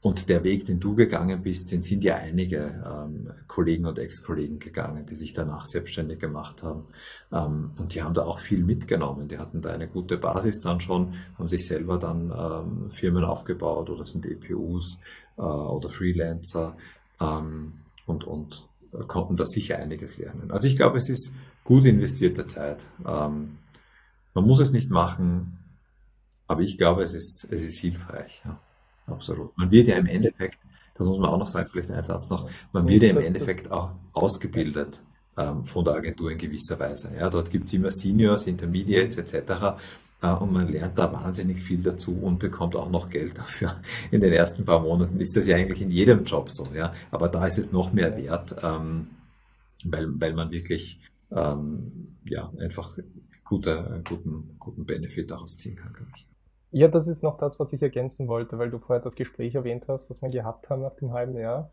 Und der Weg, den du gegangen bist, den sind ja einige ähm, Kollegen und Ex-Kollegen gegangen, die sich danach selbstständig gemacht haben. Ähm, und die haben da auch viel mitgenommen. Die hatten da eine gute Basis dann schon, haben sich selber dann ähm, Firmen aufgebaut oder sind EPUs äh, oder Freelancer ähm, und, und konnten da sicher einiges lernen. Also ich glaube, es ist gut investierte Zeit. Ähm, man muss es nicht machen, aber ich glaube, es ist, es ist hilfreich. Ja. Absolut. Man wird ja im Endeffekt, das muss man auch noch sagen, vielleicht ein Satz noch, man wird ja im Endeffekt auch ausgebildet ähm, von der Agentur in gewisser Weise. Ja, dort gibt es immer Seniors, Intermediates etc. Äh, und man lernt da wahnsinnig viel dazu und bekommt auch noch Geld dafür. [laughs] In den ersten paar Monaten ist das ja eigentlich in jedem Job so, ja. Aber da ist es noch mehr wert, ähm, weil, weil man wirklich ähm, ja, einfach gute, guten, guten Benefit daraus ziehen kann, glaube ich. Ja, das ist noch das, was ich ergänzen wollte, weil du vorher das Gespräch erwähnt hast, das wir gehabt haben nach dem halben Jahr.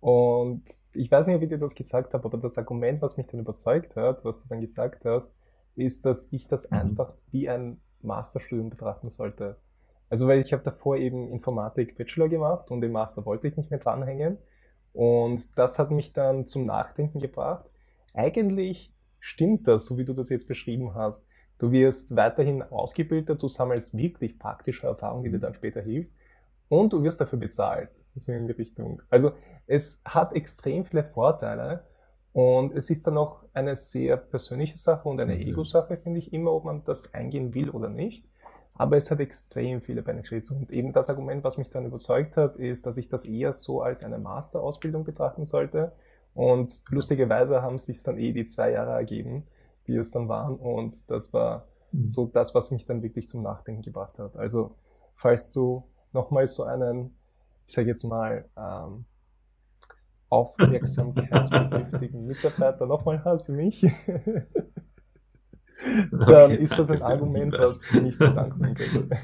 Und ich weiß nicht, ob ich dir das gesagt habe, aber das Argument, was mich dann überzeugt hat, was du dann gesagt hast, ist, dass ich das mhm. einfach wie ein Masterstudium betrachten sollte. Also weil ich habe davor eben Informatik Bachelor gemacht und im Master wollte ich nicht mehr dranhängen. Und das hat mich dann zum Nachdenken gebracht. Eigentlich stimmt das, so wie du das jetzt beschrieben hast. Du wirst weiterhin ausgebildet, du sammelst wirklich praktische Erfahrung, die dir dann später hilft und du wirst dafür bezahlt. So in die Richtung. Also es hat extrem viele Vorteile und es ist dann auch eine sehr persönliche Sache und eine mhm. Ego-Sache, finde ich immer, ob man das eingehen will oder nicht. Aber es hat extrem viele Benefits. Und eben das Argument, was mich dann überzeugt hat, ist, dass ich das eher so als eine Masterausbildung betrachten sollte. Und lustigerweise haben sich dann eh die zwei Jahre ergeben wie es dann waren. Und das war mhm. so das, was mich dann wirklich zum Nachdenken gebracht hat. Also, falls du nochmal so einen, ich sage jetzt mal, ähm, aufmerksamkeitsbedürftigen [laughs] Mitarbeiter nochmal hast wie mich, [laughs] dann okay, ist das ein Argument, was mich bedanken könnte. [laughs]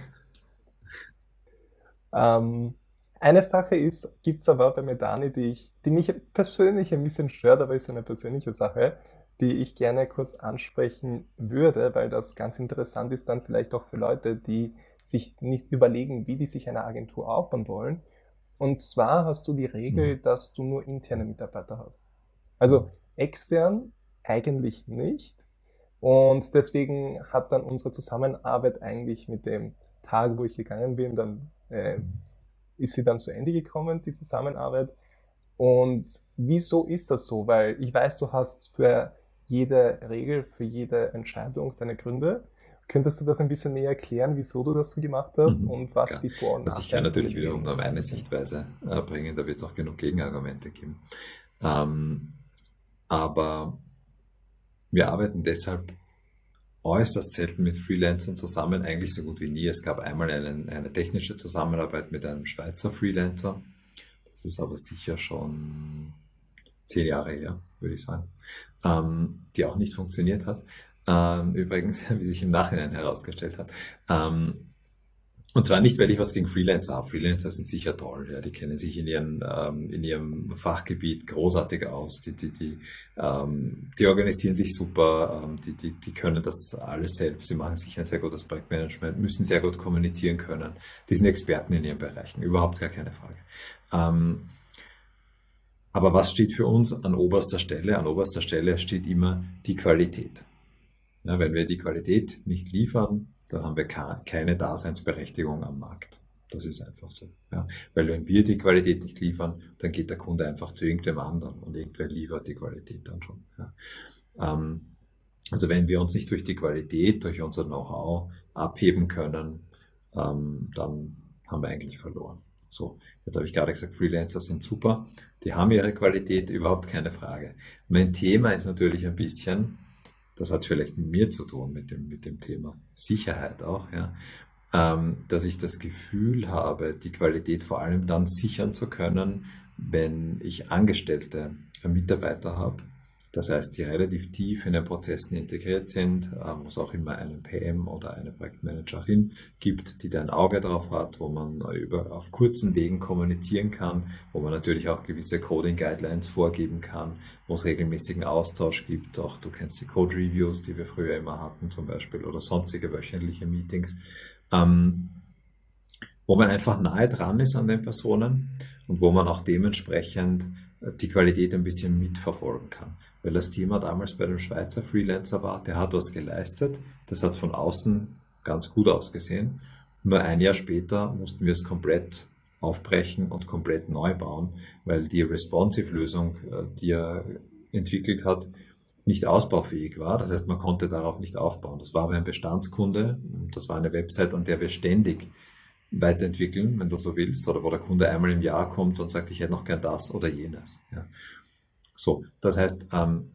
ähm, eine Sache ist, gibt es aber bei Medani, die, ich, die mich persönlich ein bisschen stört, aber ist eine persönliche Sache die ich gerne kurz ansprechen würde, weil das ganz interessant ist dann vielleicht auch für Leute, die sich nicht überlegen, wie die sich eine Agentur aufbauen wollen. Und zwar hast du die Regel, mhm. dass du nur interne Mitarbeiter hast. Also extern eigentlich nicht. Und deswegen hat dann unsere Zusammenarbeit eigentlich mit dem Tag, wo ich gegangen bin, dann äh, ist sie dann zu Ende gekommen, die Zusammenarbeit. Und wieso ist das so? Weil ich weiß, du hast für jede Regel, für jede Entscheidung deine Gründe. Könntest du das ein bisschen näher erklären, wieso du das so gemacht hast mhm, und was klar. die Vor- und Nachteile also Ich kann natürlich wiederum nur meine Sichtweise äh, bringen, da wird es auch genug Gegenargumente geben. Ähm, aber wir arbeiten deshalb äußerst selten mit Freelancern zusammen, eigentlich so gut wie nie. Es gab einmal einen, eine technische Zusammenarbeit mit einem Schweizer Freelancer. Das ist aber sicher schon zehn Jahre her, würde ich sagen ähm, die auch nicht funktioniert hat. Ähm, übrigens, [laughs] wie sich im Nachhinein herausgestellt hat. Ähm, und zwar nicht, weil ich was gegen Freelancer habe. Freelancer sind sicher toll, ja, die kennen sich in, ihren, ähm, in ihrem Fachgebiet großartig aus, die, die, die, ähm, die organisieren sich super, ähm, die, die, die können das alles selbst, sie machen sich ein sehr gutes Projektmanagement, müssen sehr gut kommunizieren können, die sind Experten in ihren Bereichen, überhaupt gar keine Frage. Ähm, aber was steht für uns an oberster Stelle? An oberster Stelle steht immer die Qualität. Ja, wenn wir die Qualität nicht liefern, dann haben wir keine Daseinsberechtigung am Markt. Das ist einfach so. Ja. Weil wenn wir die Qualität nicht liefern, dann geht der Kunde einfach zu irgendwem anderen und irgendwer liefert die Qualität dann schon. Ja. Ähm, also wenn wir uns nicht durch die Qualität, durch unser Know-how abheben können, ähm, dann haben wir eigentlich verloren. So, jetzt habe ich gerade gesagt, Freelancer sind super, die haben ihre Qualität, überhaupt keine Frage. Mein Thema ist natürlich ein bisschen, das hat vielleicht mit mir zu tun, mit dem, mit dem Thema Sicherheit auch, ja, ähm, dass ich das Gefühl habe, die Qualität vor allem dann sichern zu können, wenn ich Angestellte, Mitarbeiter habe, das heißt, die relativ tief in den Prozessen integriert sind, äh, wo es auch immer einen PM oder eine Projektmanagerin gibt, die da ein Auge drauf hat, wo man über, auf kurzen Wegen kommunizieren kann, wo man natürlich auch gewisse Coding Guidelines vorgeben kann, wo es regelmäßigen Austausch gibt. Auch du kennst die Code Reviews, die wir früher immer hatten zum Beispiel oder sonstige wöchentliche Meetings, ähm, wo man einfach nahe dran ist an den Personen und wo man auch dementsprechend die Qualität ein bisschen mitverfolgen kann. Weil das Thema damals bei dem Schweizer Freelancer war, der hat was geleistet, das hat von außen ganz gut ausgesehen. Nur ein Jahr später mussten wir es komplett aufbrechen und komplett neu bauen, weil die Responsive-Lösung, äh, die er entwickelt hat, nicht ausbaufähig war. Das heißt, man konnte darauf nicht aufbauen. Das war aber ein Bestandskunde. Das war eine Website, an der wir ständig weiterentwickeln, wenn du so willst, oder wo der Kunde einmal im Jahr kommt und sagt, ich hätte noch gern das oder jenes. Ja. So, das heißt, ähm,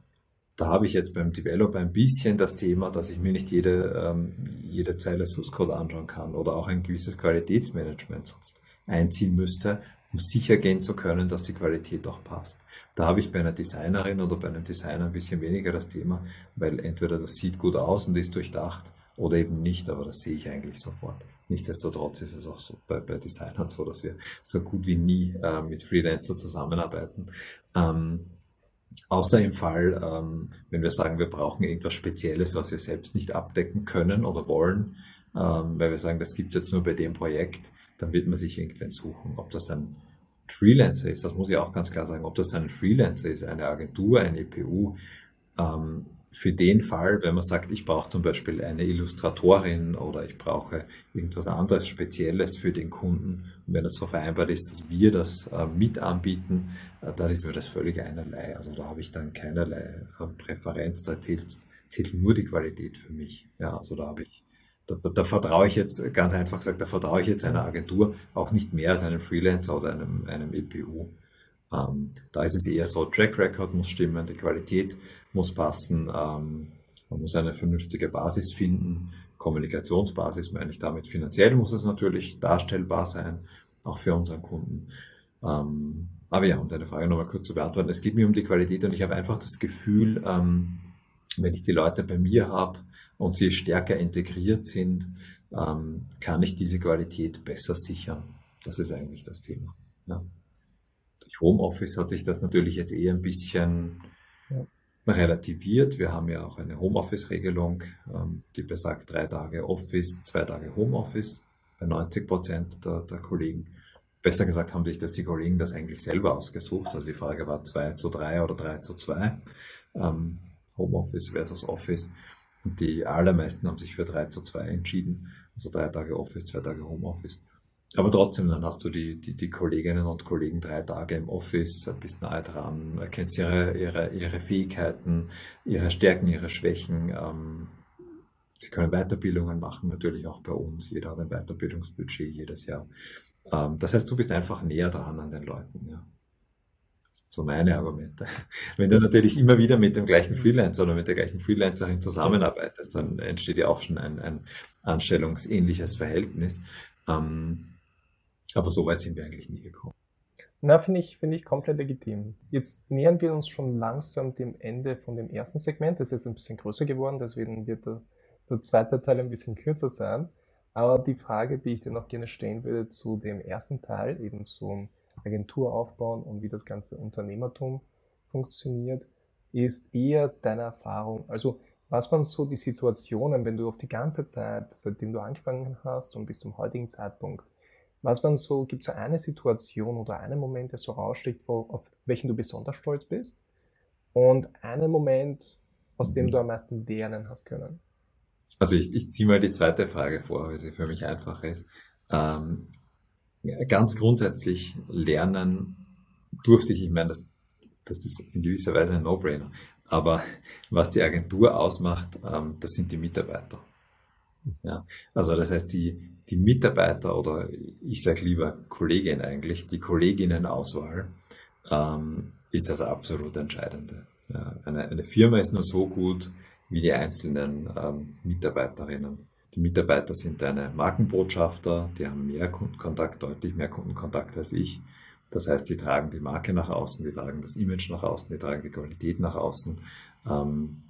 da habe ich jetzt beim Developer ein bisschen das Thema, dass ich mir nicht jede, ähm, jede Zeile Source Code anschauen kann oder auch ein gewisses Qualitätsmanagement sonst einziehen müsste, um sicher gehen zu können, dass die Qualität auch passt. Da habe ich bei einer Designerin oder bei einem Designer ein bisschen weniger das Thema, weil entweder das sieht gut aus und ist durchdacht oder eben nicht, aber das sehe ich eigentlich sofort. Nichtsdestotrotz ist es auch so bei, bei Designern so, dass wir so gut wie nie äh, mit Freelancer zusammenarbeiten. Ähm, außer im Fall, ähm, wenn wir sagen, wir brauchen irgendwas Spezielles, was wir selbst nicht abdecken können oder wollen, ähm, weil wir sagen, das gibt es jetzt nur bei dem Projekt, dann wird man sich irgendwen suchen. Ob das ein Freelancer ist, das muss ich auch ganz klar sagen, ob das ein Freelancer ist, eine Agentur, ein EPU, ähm, für den Fall, wenn man sagt, ich brauche zum Beispiel eine Illustratorin oder ich brauche irgendwas anderes Spezielles für den Kunden, und wenn das so vereinbart ist, dass wir das äh, mit anbieten, äh, dann ist mir das völlig einerlei. Also da habe ich dann keinerlei äh, Präferenz, da zählt, zählt nur die Qualität für mich. Ja, also da habe ich, da, da, da, vertraue ich jetzt, ganz einfach gesagt, da vertraue ich jetzt einer Agentur auch nicht mehr als einem Freelancer oder einem, einem EPU. Ähm, da ist es eher so, Track Record muss stimmen, die Qualität muss passen, ähm, man muss eine vernünftige Basis finden, Kommunikationsbasis meine ich damit, finanziell muss es natürlich darstellbar sein, auch für unseren Kunden. Ähm, aber ja, um deine Frage nochmal kurz zu beantworten, es geht mir um die Qualität und ich habe einfach das Gefühl, ähm, wenn ich die Leute bei mir habe und sie stärker integriert sind, ähm, kann ich diese Qualität besser sichern. Das ist eigentlich das Thema. Ja. Homeoffice hat sich das natürlich jetzt eher ein bisschen ja. relativiert. Wir haben ja auch eine Homeoffice-Regelung, ähm, die besagt drei Tage Office, zwei Tage Homeoffice bei 90 Prozent der, der Kollegen. Besser gesagt haben sich das die Kollegen das eigentlich selber ausgesucht. Also die Frage war 2 zu 3 oder 3 zu 2. Ähm, Homeoffice versus Office. Und die allermeisten haben sich für 3 zu 2 entschieden. Also drei Tage Office, zwei Tage Homeoffice. Aber trotzdem, dann hast du die, die, die Kolleginnen und Kollegen drei Tage im Office, bist nahe dran, erkennst ihre, ihre, ihre Fähigkeiten, ihre Stärken, ihre Schwächen. Ähm, sie können Weiterbildungen machen, natürlich auch bei uns. Jeder hat ein Weiterbildungsbudget jedes Jahr. Ähm, das heißt, du bist einfach näher dran an den Leuten. Ja. Das sind so meine Argumente. [laughs] Wenn du natürlich immer wieder mit dem gleichen Freelancer oder mit der gleichen Freelancerin zusammenarbeitest, dann entsteht ja auch schon ein, ein anstellungsähnliches Verhältnis. Ähm, aber so weit sind wir eigentlich nie gekommen. Na, finde ich, finde ich komplett legitim. Jetzt nähern wir uns schon langsam dem Ende von dem ersten Segment. Das ist jetzt ein bisschen größer geworden, deswegen wird der, der zweite Teil ein bisschen kürzer sein. Aber die Frage, die ich dir noch gerne stellen würde zu dem ersten Teil, eben zum Agenturaufbauen und wie das ganze Unternehmertum funktioniert, ist eher deine Erfahrung. Also, was waren so die Situationen, wenn du auf die ganze Zeit, seitdem du angefangen hast und bis zum heutigen Zeitpunkt, was waren so, gibt es eine Situation oder einen Moment, der so raussticht, wo, auf welchen du besonders stolz bist? Und einen Moment, aus dem du am meisten lernen hast können? Also ich, ich ziehe mal die zweite Frage vor, weil sie für mich einfach ist. Ähm, ganz grundsätzlich lernen durfte ich, ich meine, das, das ist in gewisser Weise ein No-Brainer. Aber was die Agentur ausmacht, ähm, das sind die Mitarbeiter. Ja, also das heißt, die, die Mitarbeiter oder ich sage lieber Kollegin eigentlich, die Kolleginnenauswahl ähm, ist das absolut Entscheidende. Ja, eine, eine Firma ist nur so gut wie die einzelnen ähm, Mitarbeiterinnen. Die Mitarbeiter sind deine Markenbotschafter, die haben mehr Kundenkontakt, deutlich mehr Kundenkontakt als ich. Das heißt, die tragen die Marke nach außen, die tragen das Image nach außen, die tragen die Qualität nach außen. Ähm,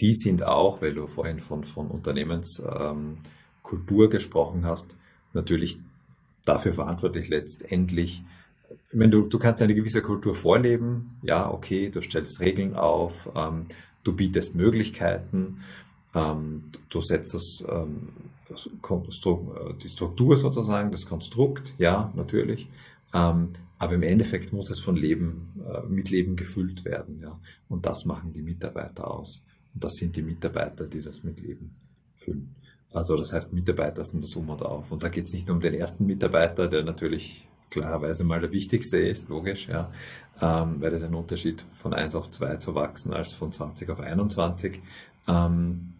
die sind auch, weil du vorhin von, von Unternehmenskultur ähm, gesprochen hast, natürlich dafür verantwortlich letztendlich. Wenn du, du kannst eine gewisse Kultur vorleben, ja, okay, du stellst Regeln auf, ähm, du bietest Möglichkeiten, ähm, du setzt das, ähm, das äh, die Struktur sozusagen, das Konstrukt, ja, natürlich. Ähm, aber im Endeffekt muss es von Leben, äh, mit Leben gefüllt werden, ja. Und das machen die Mitarbeiter aus. Und das sind die Mitarbeiter, die das mit Leben füllen. Also das heißt, Mitarbeiter sind das um und auf. Und da geht es nicht um den ersten Mitarbeiter, der natürlich klarerweise mal der wichtigste ist, logisch, ja, ähm, weil es ein Unterschied von 1 auf 2 zu wachsen als von 20 auf 21, ähm,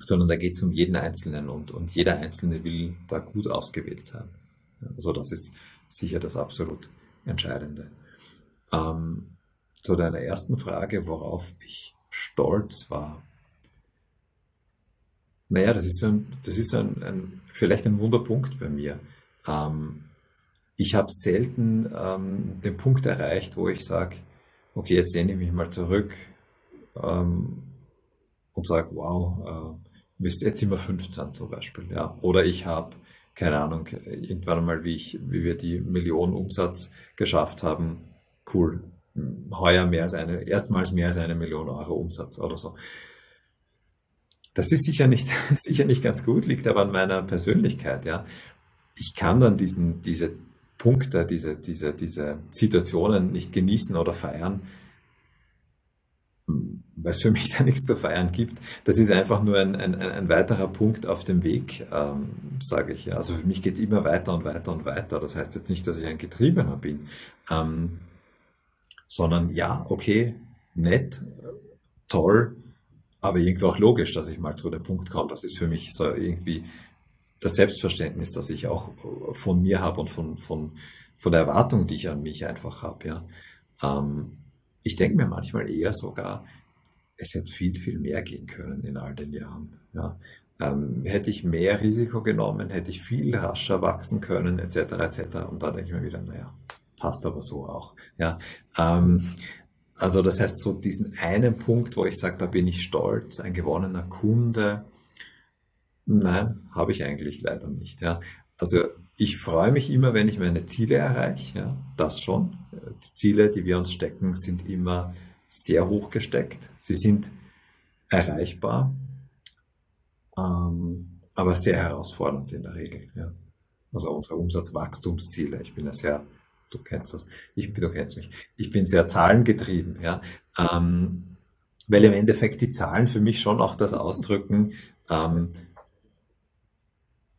sondern da geht es um jeden Einzelnen und, und jeder Einzelne will da gut ausgewählt sein. Also das ist sicher das absolut Entscheidende. Ähm, zu deiner ersten Frage, worauf ich stolz war. Naja, das ist, ein, das ist ein, ein vielleicht ein Wunderpunkt bei mir. Ähm, ich habe selten ähm, den Punkt erreicht, wo ich sage, okay, jetzt sehne ich mich mal zurück ähm, und sage, wow, äh, jetzt sind wir 15 zum Beispiel. Ja. Oder ich habe, keine Ahnung, irgendwann einmal, wie, ich, wie wir die Millionen Umsatz geschafft haben, cool, heuer mehr als eine, erstmals mehr als eine Million Euro Umsatz oder so. Das ist sicher nicht, [laughs] sicher nicht ganz gut, liegt aber an meiner Persönlichkeit, ja. Ich kann dann diesen, diese Punkte, diese, diese, diese Situationen nicht genießen oder feiern, weil es für mich [laughs] da nichts zu feiern gibt. Das ist einfach nur ein, ein, ein weiterer Punkt auf dem Weg, ähm, sage ich. Also für mich geht es immer weiter und weiter und weiter. Das heißt jetzt nicht, dass ich ein Getriebener bin. Ähm, sondern ja, okay, nett, toll, aber irgendwo auch logisch, dass ich mal zu dem Punkt komme. Das ist für mich so irgendwie das Selbstverständnis, das ich auch von mir habe und von, von, von der Erwartung, die ich an mich einfach habe. Ja. Ähm, ich denke mir manchmal eher sogar, es hätte viel, viel mehr gehen können in all den Jahren. Ja. Ähm, hätte ich mehr Risiko genommen, hätte ich viel rascher wachsen können, etc. etc. Und da denke ich mir wieder, naja, passt aber so auch. Ja, ähm, also das heißt, so diesen einen Punkt, wo ich sage, da bin ich stolz, ein gewonnener Kunde, nein, habe ich eigentlich leider nicht. Ja. Also ich freue mich immer, wenn ich meine Ziele erreiche, ja, das schon. Die Ziele, die wir uns stecken, sind immer sehr hoch gesteckt. Sie sind erreichbar, ähm, aber sehr herausfordernd in der Regel. Ja. Also unsere Umsatzwachstumsziele. Ich bin ja sehr du kennst das, ich, du kennst mich, ich bin sehr zahlengetrieben, ja, ähm, weil im Endeffekt die Zahlen für mich schon auch das ausdrücken, ähm,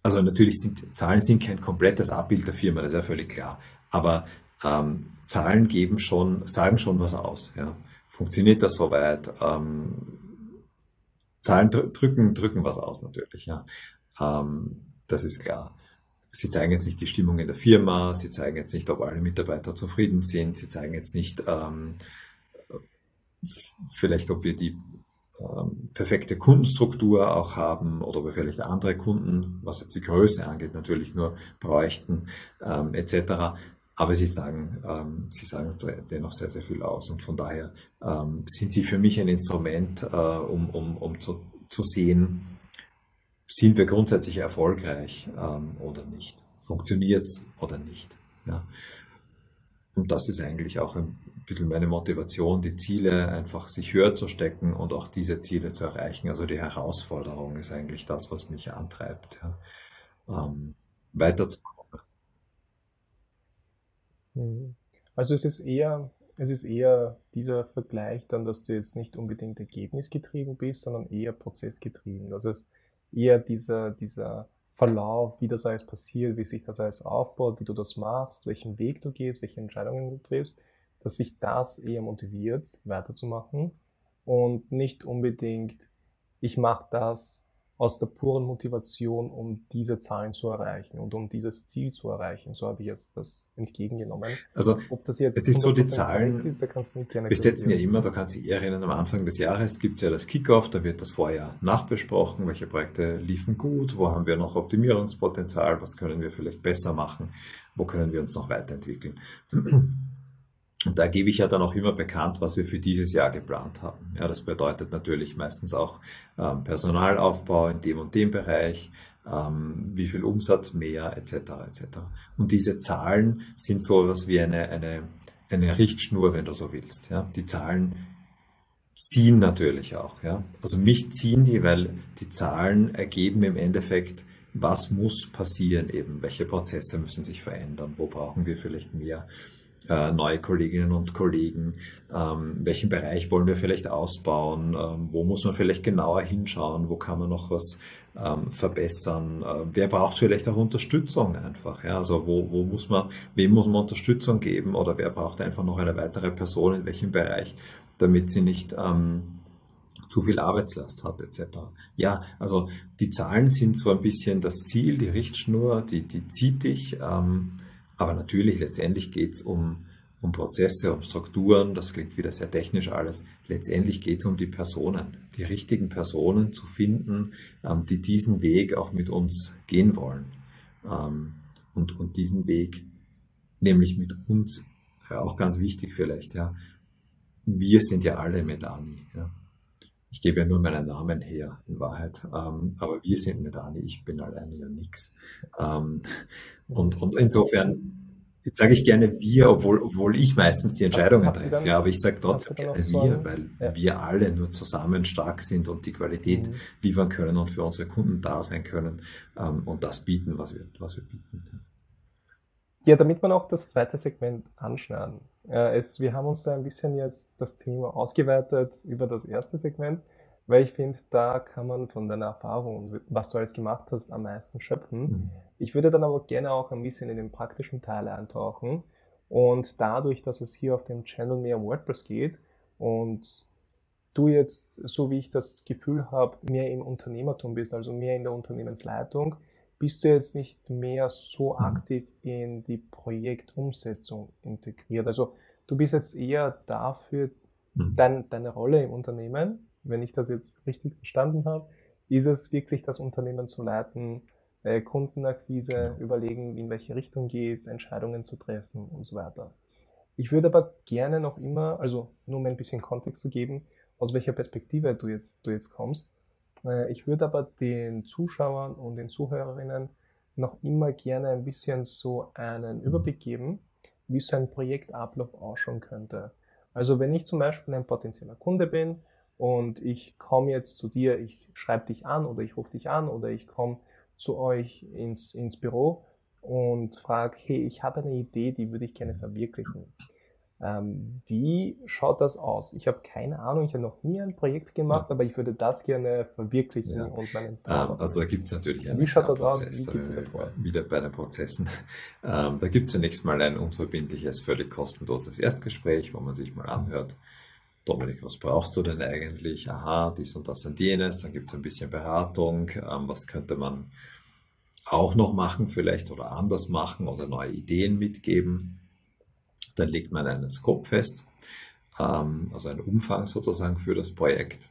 also natürlich sind Zahlen sind kein komplettes Abbild der Firma, das ist ja völlig klar, aber ähm, Zahlen geben schon, sagen schon was aus, ja. Funktioniert das soweit? Ähm, Zahlen drücken, drücken was aus natürlich, ja. Ähm, das ist klar. Sie zeigen jetzt nicht die Stimmung in der Firma, sie zeigen jetzt nicht, ob alle Mitarbeiter zufrieden sind, sie zeigen jetzt nicht ähm, vielleicht, ob wir die ähm, perfekte Kundenstruktur auch haben oder ob wir vielleicht andere Kunden, was jetzt die Größe angeht, natürlich nur bräuchten, ähm, etc. Aber sie sagen, ähm, sie sagen dennoch sehr, sehr viel aus. Und von daher ähm, sind sie für mich ein Instrument, äh, um, um, um zu, zu sehen, sind wir grundsätzlich erfolgreich ähm, oder nicht? Funktioniert es oder nicht? Ja. Und das ist eigentlich auch ein bisschen meine Motivation, die Ziele einfach sich höher zu stecken und auch diese Ziele zu erreichen. Also die Herausforderung ist eigentlich das, was mich antreibt, ja. ähm, weiterzukommen. Mhm. Also es ist eher, es ist eher dieser Vergleich dann, dass du jetzt nicht unbedingt ergebnisgetrieben bist, sondern eher prozessgetrieben. Das heißt, eher dieser, dieser Verlauf, wie das alles passiert, wie sich das alles aufbaut, wie du das machst, welchen Weg du gehst, welche Entscheidungen du triffst, dass sich das eher motiviert, weiterzumachen. Und nicht unbedingt, ich mache das aus der puren Motivation, um diese Zahlen zu erreichen und um dieses Ziel zu erreichen. So habe ich jetzt das entgegengenommen. Also, Ob das jetzt es ist so, die 100% Zahlen, ist, da kannst du nicht gerne Wir setzen ja immer, da kann sich erinnern, am Anfang des Jahres gibt es ja das Kickoff, da wird das Vorjahr nachbesprochen, welche Projekte liefen gut, wo haben wir noch Optimierungspotenzial, was können wir vielleicht besser machen, wo können wir uns noch weiterentwickeln. Und da gebe ich ja dann auch immer bekannt, was wir für dieses Jahr geplant haben. Ja, das bedeutet natürlich meistens auch ähm, Personalaufbau in dem und dem Bereich, ähm, wie viel Umsatz mehr, etc. etc. Und diese Zahlen sind so etwas wie eine, eine, eine Richtschnur, wenn du so willst. Ja? Die Zahlen ziehen natürlich auch. Ja? Also mich ziehen die, weil die Zahlen ergeben im Endeffekt, was muss passieren eben, welche Prozesse müssen sich verändern, wo brauchen wir vielleicht mehr äh, neue Kolleginnen und Kollegen, ähm, welchen Bereich wollen wir vielleicht ausbauen, ähm, wo muss man vielleicht genauer hinschauen, wo kann man noch was ähm, verbessern, äh, wer braucht vielleicht auch Unterstützung einfach, ja? also wo, wo muss man, wem muss man Unterstützung geben oder wer braucht einfach noch eine weitere Person in welchem Bereich, damit sie nicht ähm, zu viel Arbeitslast hat etc. Ja, also die Zahlen sind so ein bisschen das Ziel, die Richtschnur, die, die zieht dich, ähm, aber natürlich letztendlich geht es um, um Prozesse, um Strukturen, das klingt wieder sehr technisch alles. Letztendlich geht es um die Personen, die richtigen Personen zu finden, ähm, die diesen Weg auch mit uns gehen wollen. Ähm, und, und diesen Weg, nämlich mit uns, auch ganz wichtig vielleicht, ja, wir sind ja alle Medani. Ja. Ich gebe ja nur meinen Namen her, in Wahrheit. Ähm, aber wir sind Medani, ich bin alleine ja nix. Ähm, und, und insofern, jetzt sage ich gerne wir, obwohl, obwohl ich meistens die Entscheidungen treffe. Ja, aber ich sage trotzdem gerne so wir, einen- weil Ja. wir alle nur zusammen stark sind und die Qualität Mhm. liefern können und für unsere Kunden da sein können ähm, und das bieten, was wir, was wir bieten. Ja, damit wir auch das zweite Segment anschneiden. Äh, es, wir haben uns da ein bisschen jetzt das Thema ausgeweitet über das erste Segment, weil ich finde, da kann man von deiner Erfahrung und was du alles gemacht hast am meisten schöpfen. Mhm. Ich würde dann aber gerne auch ein bisschen in den praktischen Teil eintauchen und dadurch, dass es hier auf dem Channel mehr um WordPress geht und du jetzt, so wie ich das Gefühl habe, mehr im Unternehmertum bist, also mehr in der Unternehmensleitung, bist du jetzt nicht mehr so Mhm. aktiv in die Projektumsetzung integriert. Also du bist jetzt eher dafür, Mhm. dein, deine Rolle im Unternehmen, wenn ich das jetzt richtig verstanden habe, ist es wirklich das Unternehmen zu leiten, äh, Kundenakquise, Genau. überlegen, in welche Richtung geht's, Entscheidungen zu treffen und so weiter. Ich würde aber gerne noch immer, also nur um ein bisschen Kontext zu geben, aus welcher Perspektive du jetzt, du jetzt kommst. Äh, Ich würde aber den Zuschauern und den Zuhörerinnen noch immer gerne ein bisschen so einen Überblick geben, wie so ein Projektablauf ausschauen könnte. Also wenn ich zum Beispiel ein potenzieller Kunde bin und ich komme jetzt zu dir, ich schreibe dich an oder ich rufe dich an oder ich komme zu euch ins, ins Büro und frage, hey, ich habe eine Idee, die würde ich gerne verwirklichen. Ähm, wie schaut das aus? Ich habe keine Ahnung, ich habe noch nie ein Projekt gemacht, aber ich würde das gerne verwirklichen Ja. und meinen Ähm, Traum also da gibt es natürlich einen Wie schaut das aus? Prozess, Wie geht's äh, wieder bei den Prozessen. [laughs] Ähm, da gibt es zunächst mal ein unverbindliches, völlig kostenloses Erstgespräch, wo man sich mal anhört, Dominik, was brauchst du denn eigentlich? Aha, dies und das und jenes. Dann gibt es ein bisschen Beratung. Ähm, was könnte man auch noch machen vielleicht oder anders machen oder neue Ideen mitgeben? Dann legt man einen Scope fest, ähm, also einen Umfang sozusagen für das Projekt.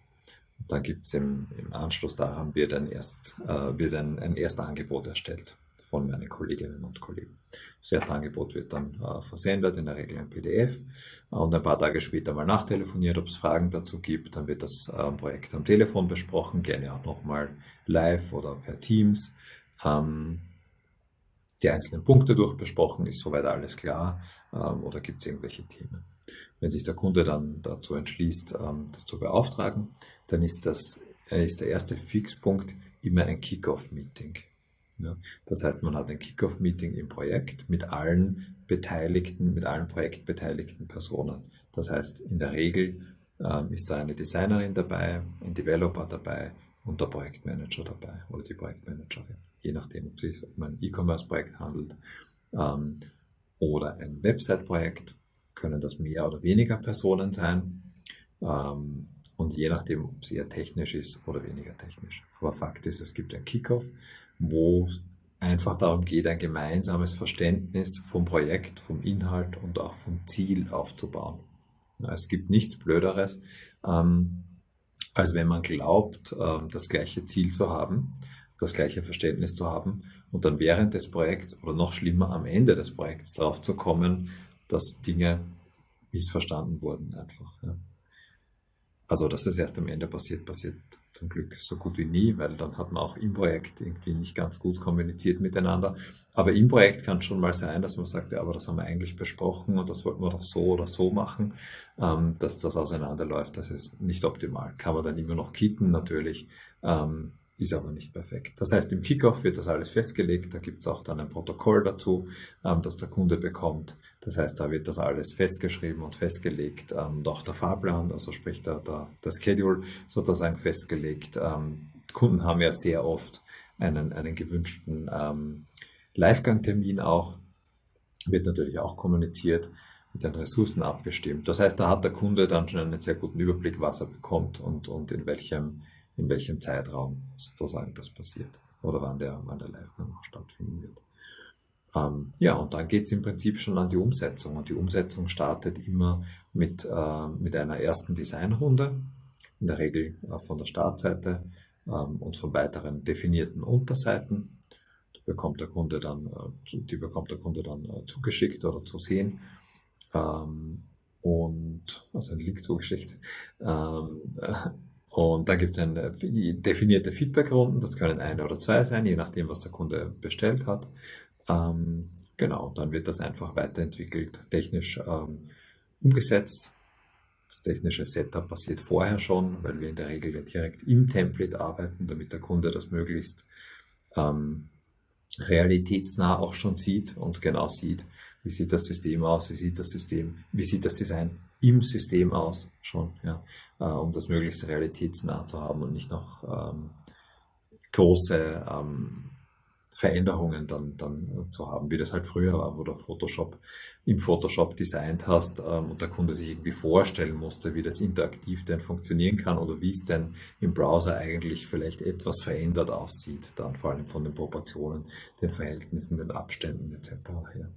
Und dann gibt es im, im Anschluss daran wird ein, Erst, äh, wird ein, ein Erstangebot erstellt von meinen Kolleginnen und Kollegen. Das erste Angebot wird dann äh, versendet, in der Regel ein PDF äh, und ein paar Tage später mal nachtelefoniert, ob es Fragen dazu gibt. Dann wird das äh, Projekt am Telefon besprochen, gerne auch nochmal live oder per Teams. Ähm, die einzelnen Punkte durchbesprochen, ist soweit alles klar ähm, oder gibt es irgendwelche Themen. Wenn sich der Kunde dann dazu entschließt, ähm, das zu beauftragen, dann ist, das, äh, ist der erste Fixpunkt immer ein Kick-Off-Meeting. Ja, das heißt, man hat ein Kick-Off-Meeting im Projekt mit allen beteiligten, mit allen projektbeteiligten Personen. Das heißt, in der Regel ähm, ist da eine Designerin dabei, ein Developer dabei und der Projektmanager dabei oder die Projektmanagerin, je nachdem, ob es sich um ein E-Commerce-Projekt handelt ähm, oder ein Website-Projekt, können das mehr oder weniger Personen sein. Ähm, und je nachdem, ob es eher technisch ist oder weniger technisch. Aber Fakt ist, es gibt ein Kickoff, wo einfach darum geht, ein gemeinsames Verständnis vom Projekt, vom Inhalt und auch vom Ziel aufzubauen. Es gibt nichts Blöderes, ähm, als wenn man glaubt, äh, das gleiche Ziel zu haben, das gleiche Verständnis zu haben und dann während des Projekts oder noch schlimmer am Ende des Projekts darauf zu kommen, dass Dinge missverstanden wurden einfach. Ja. Also, dass es erst am Ende passiert, passiert zum Glück so gut wie nie, weil dann hat man auch im Projekt irgendwie nicht ganz gut kommuniziert miteinander. Aber im Projekt kann es schon mal sein, dass man sagt, ja, aber das haben wir eigentlich besprochen und das wollten wir doch so oder so machen, ähm, dass das auseinanderläuft. Das ist nicht optimal. Kann man dann immer noch kitten natürlich. Ähm, ist aber nicht perfekt. Das heißt, im Kickoff wird das alles festgelegt, da gibt es auch dann ein Protokoll dazu, ähm, das der Kunde bekommt. Das heißt, da wird das alles festgeschrieben und festgelegt ähm, auch der Fahrplan, also sprich der, der, der Schedule sozusagen festgelegt. Ähm, Kunden haben ja sehr oft einen, einen gewünschten ähm, Livegang-Termin auch, wird natürlich auch kommuniziert mit den Ressourcen abgestimmt. Das heißt, da hat der Kunde dann schon einen sehr guten Überblick, was er bekommt und, und in welchem in welchem Zeitraum sozusagen das passiert oder wann der, wann der Live-Gang stattfinden wird. Ähm, ja, und dann geht es im Prinzip schon an die Umsetzung. Und die Umsetzung startet immer mit, äh, mit einer ersten Designrunde, in der Regel äh, von der Startseite ähm, und von weiteren definierten Unterseiten. Die bekommt der Kunde dann, äh, die bekommt der Kunde dann äh, zugeschickt oder zu sehen. Ähm, und also ein Link zugeschickt. Ähm, und dann gibt es eine definierte Feedbackrunden, das können eine oder zwei sein, je nachdem, was der Kunde bestellt hat. Ähm, genau, dann wird das einfach weiterentwickelt, technisch ähm, umgesetzt. Das technische Setup passiert vorher schon, weil wir in der Regel direkt im Template arbeiten, damit der Kunde das möglichst ähm, realitätsnah auch schon sieht und genau sieht, wie sieht das System aus, wie sieht das System, wie sieht das Design im System aus schon, ja, äh, um das möglichst realitätsnah zu haben und nicht noch ähm, große ähm, Veränderungen dann, dann zu haben, wie das halt früher war, wo du Photoshop im Photoshop designt hast ähm, und der Kunde sich irgendwie vorstellen musste, wie das interaktiv denn funktionieren kann oder wie es denn im Browser eigentlich vielleicht etwas verändert aussieht, dann vor allem von den Proportionen, den Verhältnissen, den Abständen etc. her.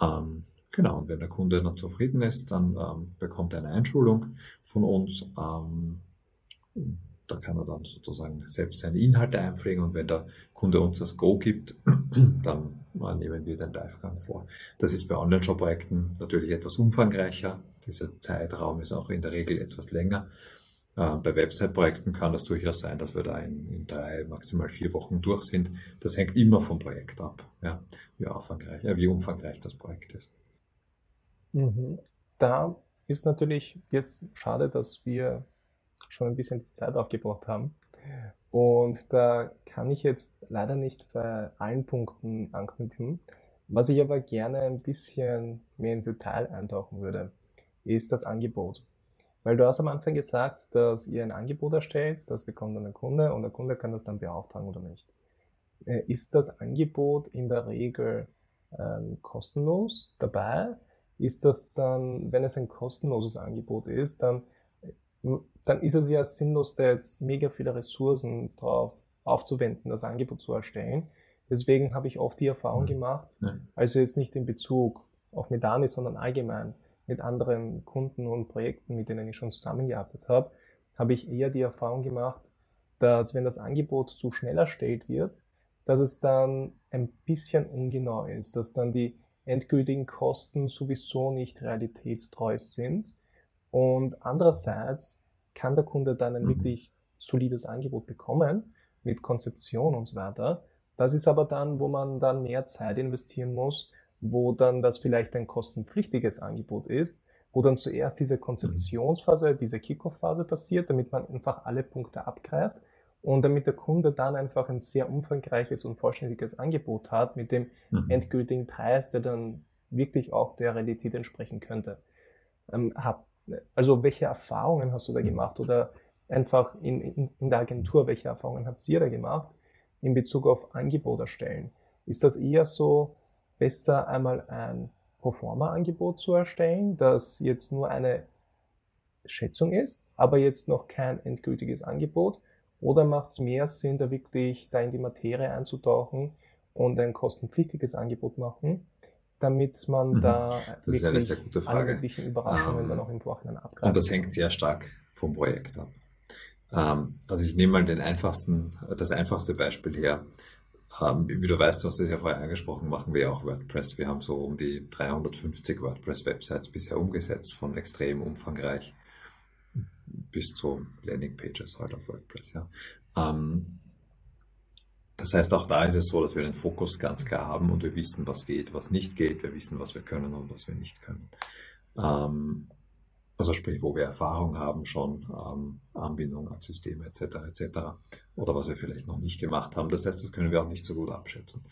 Ähm, genau, und wenn der Kunde dann zufrieden ist, dann ähm, bekommt er eine Einschulung von uns. Ähm, da kann er dann sozusagen selbst seine Inhalte einpflegen und wenn der Kunde uns das Go gibt, [clears throat] dann nehmen wir den Livegang vor. Das ist bei Online-Shop-Projekten natürlich etwas umfangreicher. Dieser Zeitraum ist auch in der Regel etwas länger. Äh, bei Website-Projekten kann das durchaus sein, dass wir da in, in, drei, maximal vier Wochen durch sind. Das hängt immer vom Projekt ab, ja, wie, ja, wie umfangreich das Projekt ist. Mhm. Da ist natürlich jetzt schade, dass wir schon ein bisschen Zeit aufgebraucht haben. Und da kann ich jetzt leider nicht bei allen Punkten anknüpfen. Was ich aber gerne ein bisschen mehr ins Detail eintauchen würde, ist das Angebot. Weil du hast am Anfang gesagt, dass ihr ein Angebot erstellt, das bekommt dann der Kunde und der Kunde kann das dann beauftragen oder nicht. Äh, ist das Angebot in der Regel ähm, kostenlos dabei? Ist das dann, wenn es ein kostenloses Angebot ist, dann dann ist es ja sinnlos, da jetzt mega viele Ressourcen drauf aufzuwenden, das Angebot zu erstellen. Deswegen habe ich oft die Erfahrung gemacht, also jetzt nicht in Bezug auf Medani, sondern allgemein mit anderen Kunden und Projekten, mit denen ich schon zusammengearbeitet habe, habe ich eher die Erfahrung gemacht, dass wenn das Angebot zu schnell erstellt wird, dass es dann ein bisschen ungenau ist, dass dann die endgültigen Kosten sowieso nicht realitätstreu sind und andererseits kann der Kunde dann ein mhm. wirklich solides Angebot bekommen mit Konzeption und so weiter. Das ist aber dann, wo man dann mehr Zeit investieren muss, wo dann das vielleicht ein kostenpflichtiges Angebot ist, wo dann zuerst diese Konzeptionsphase, diese Kickoff-Phase passiert, damit man einfach alle Punkte abgreift und damit der Kunde dann einfach ein sehr umfangreiches und vollständiges Angebot hat mit dem mhm. endgültigen Preis, der dann wirklich auch der Realität entsprechen könnte. Ähm, hab, also welche Erfahrungen hast du da mhm. gemacht oder einfach in, in, in der Agentur, welche Erfahrungen habt ihr da gemacht in Bezug auf Angebot erstellen? Ist das eher so besser einmal ein Proforma-Angebot zu erstellen, das jetzt nur eine Schätzung ist, aber jetzt noch kein endgültiges Angebot? Oder macht es mehr Sinn, da wirklich da in die Materie einzutauchen und ein kostenpflichtiges Angebot machen, damit man mhm. da das ist eine sehr gute Frage. Überraschungen ähm, dann auch im Vorhinein abgreift? Und das hängt sehr stark vom Projekt ab. Ähm, also ich nehme mal den einfachsten, das einfachste Beispiel her. Ähm, wie du weißt, du hast es ja vorher angesprochen, machen wir auch WordPress. Wir haben so um die 350 WordPress-Websites bisher umgesetzt, von extrem umfangreich bis zu Landingpages halt auf WordPress. Ja. Ähm, das heißt, auch da ist es so, dass wir den Fokus ganz klar haben und wir wissen, was geht, was nicht geht. Wir wissen, was wir können und was wir nicht können. Ähm, also sprich, wo wir Erfahrung haben schon, ähm, Anbindung an Systeme etc. etc. Oder was wir vielleicht noch nicht gemacht haben. Das heißt, das können wir auch nicht so gut abschätzen.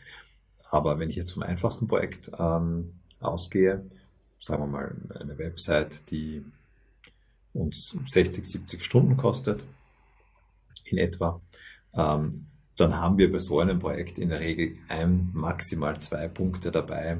Aber wenn ich jetzt vom einfachsten Projekt ähm, ausgehe, sagen wir mal eine Website, die uns 60, 70 Stunden kostet, in etwa, ähm, dann haben wir bei so einem Projekt in der Regel ein, maximal zwei Punkte dabei,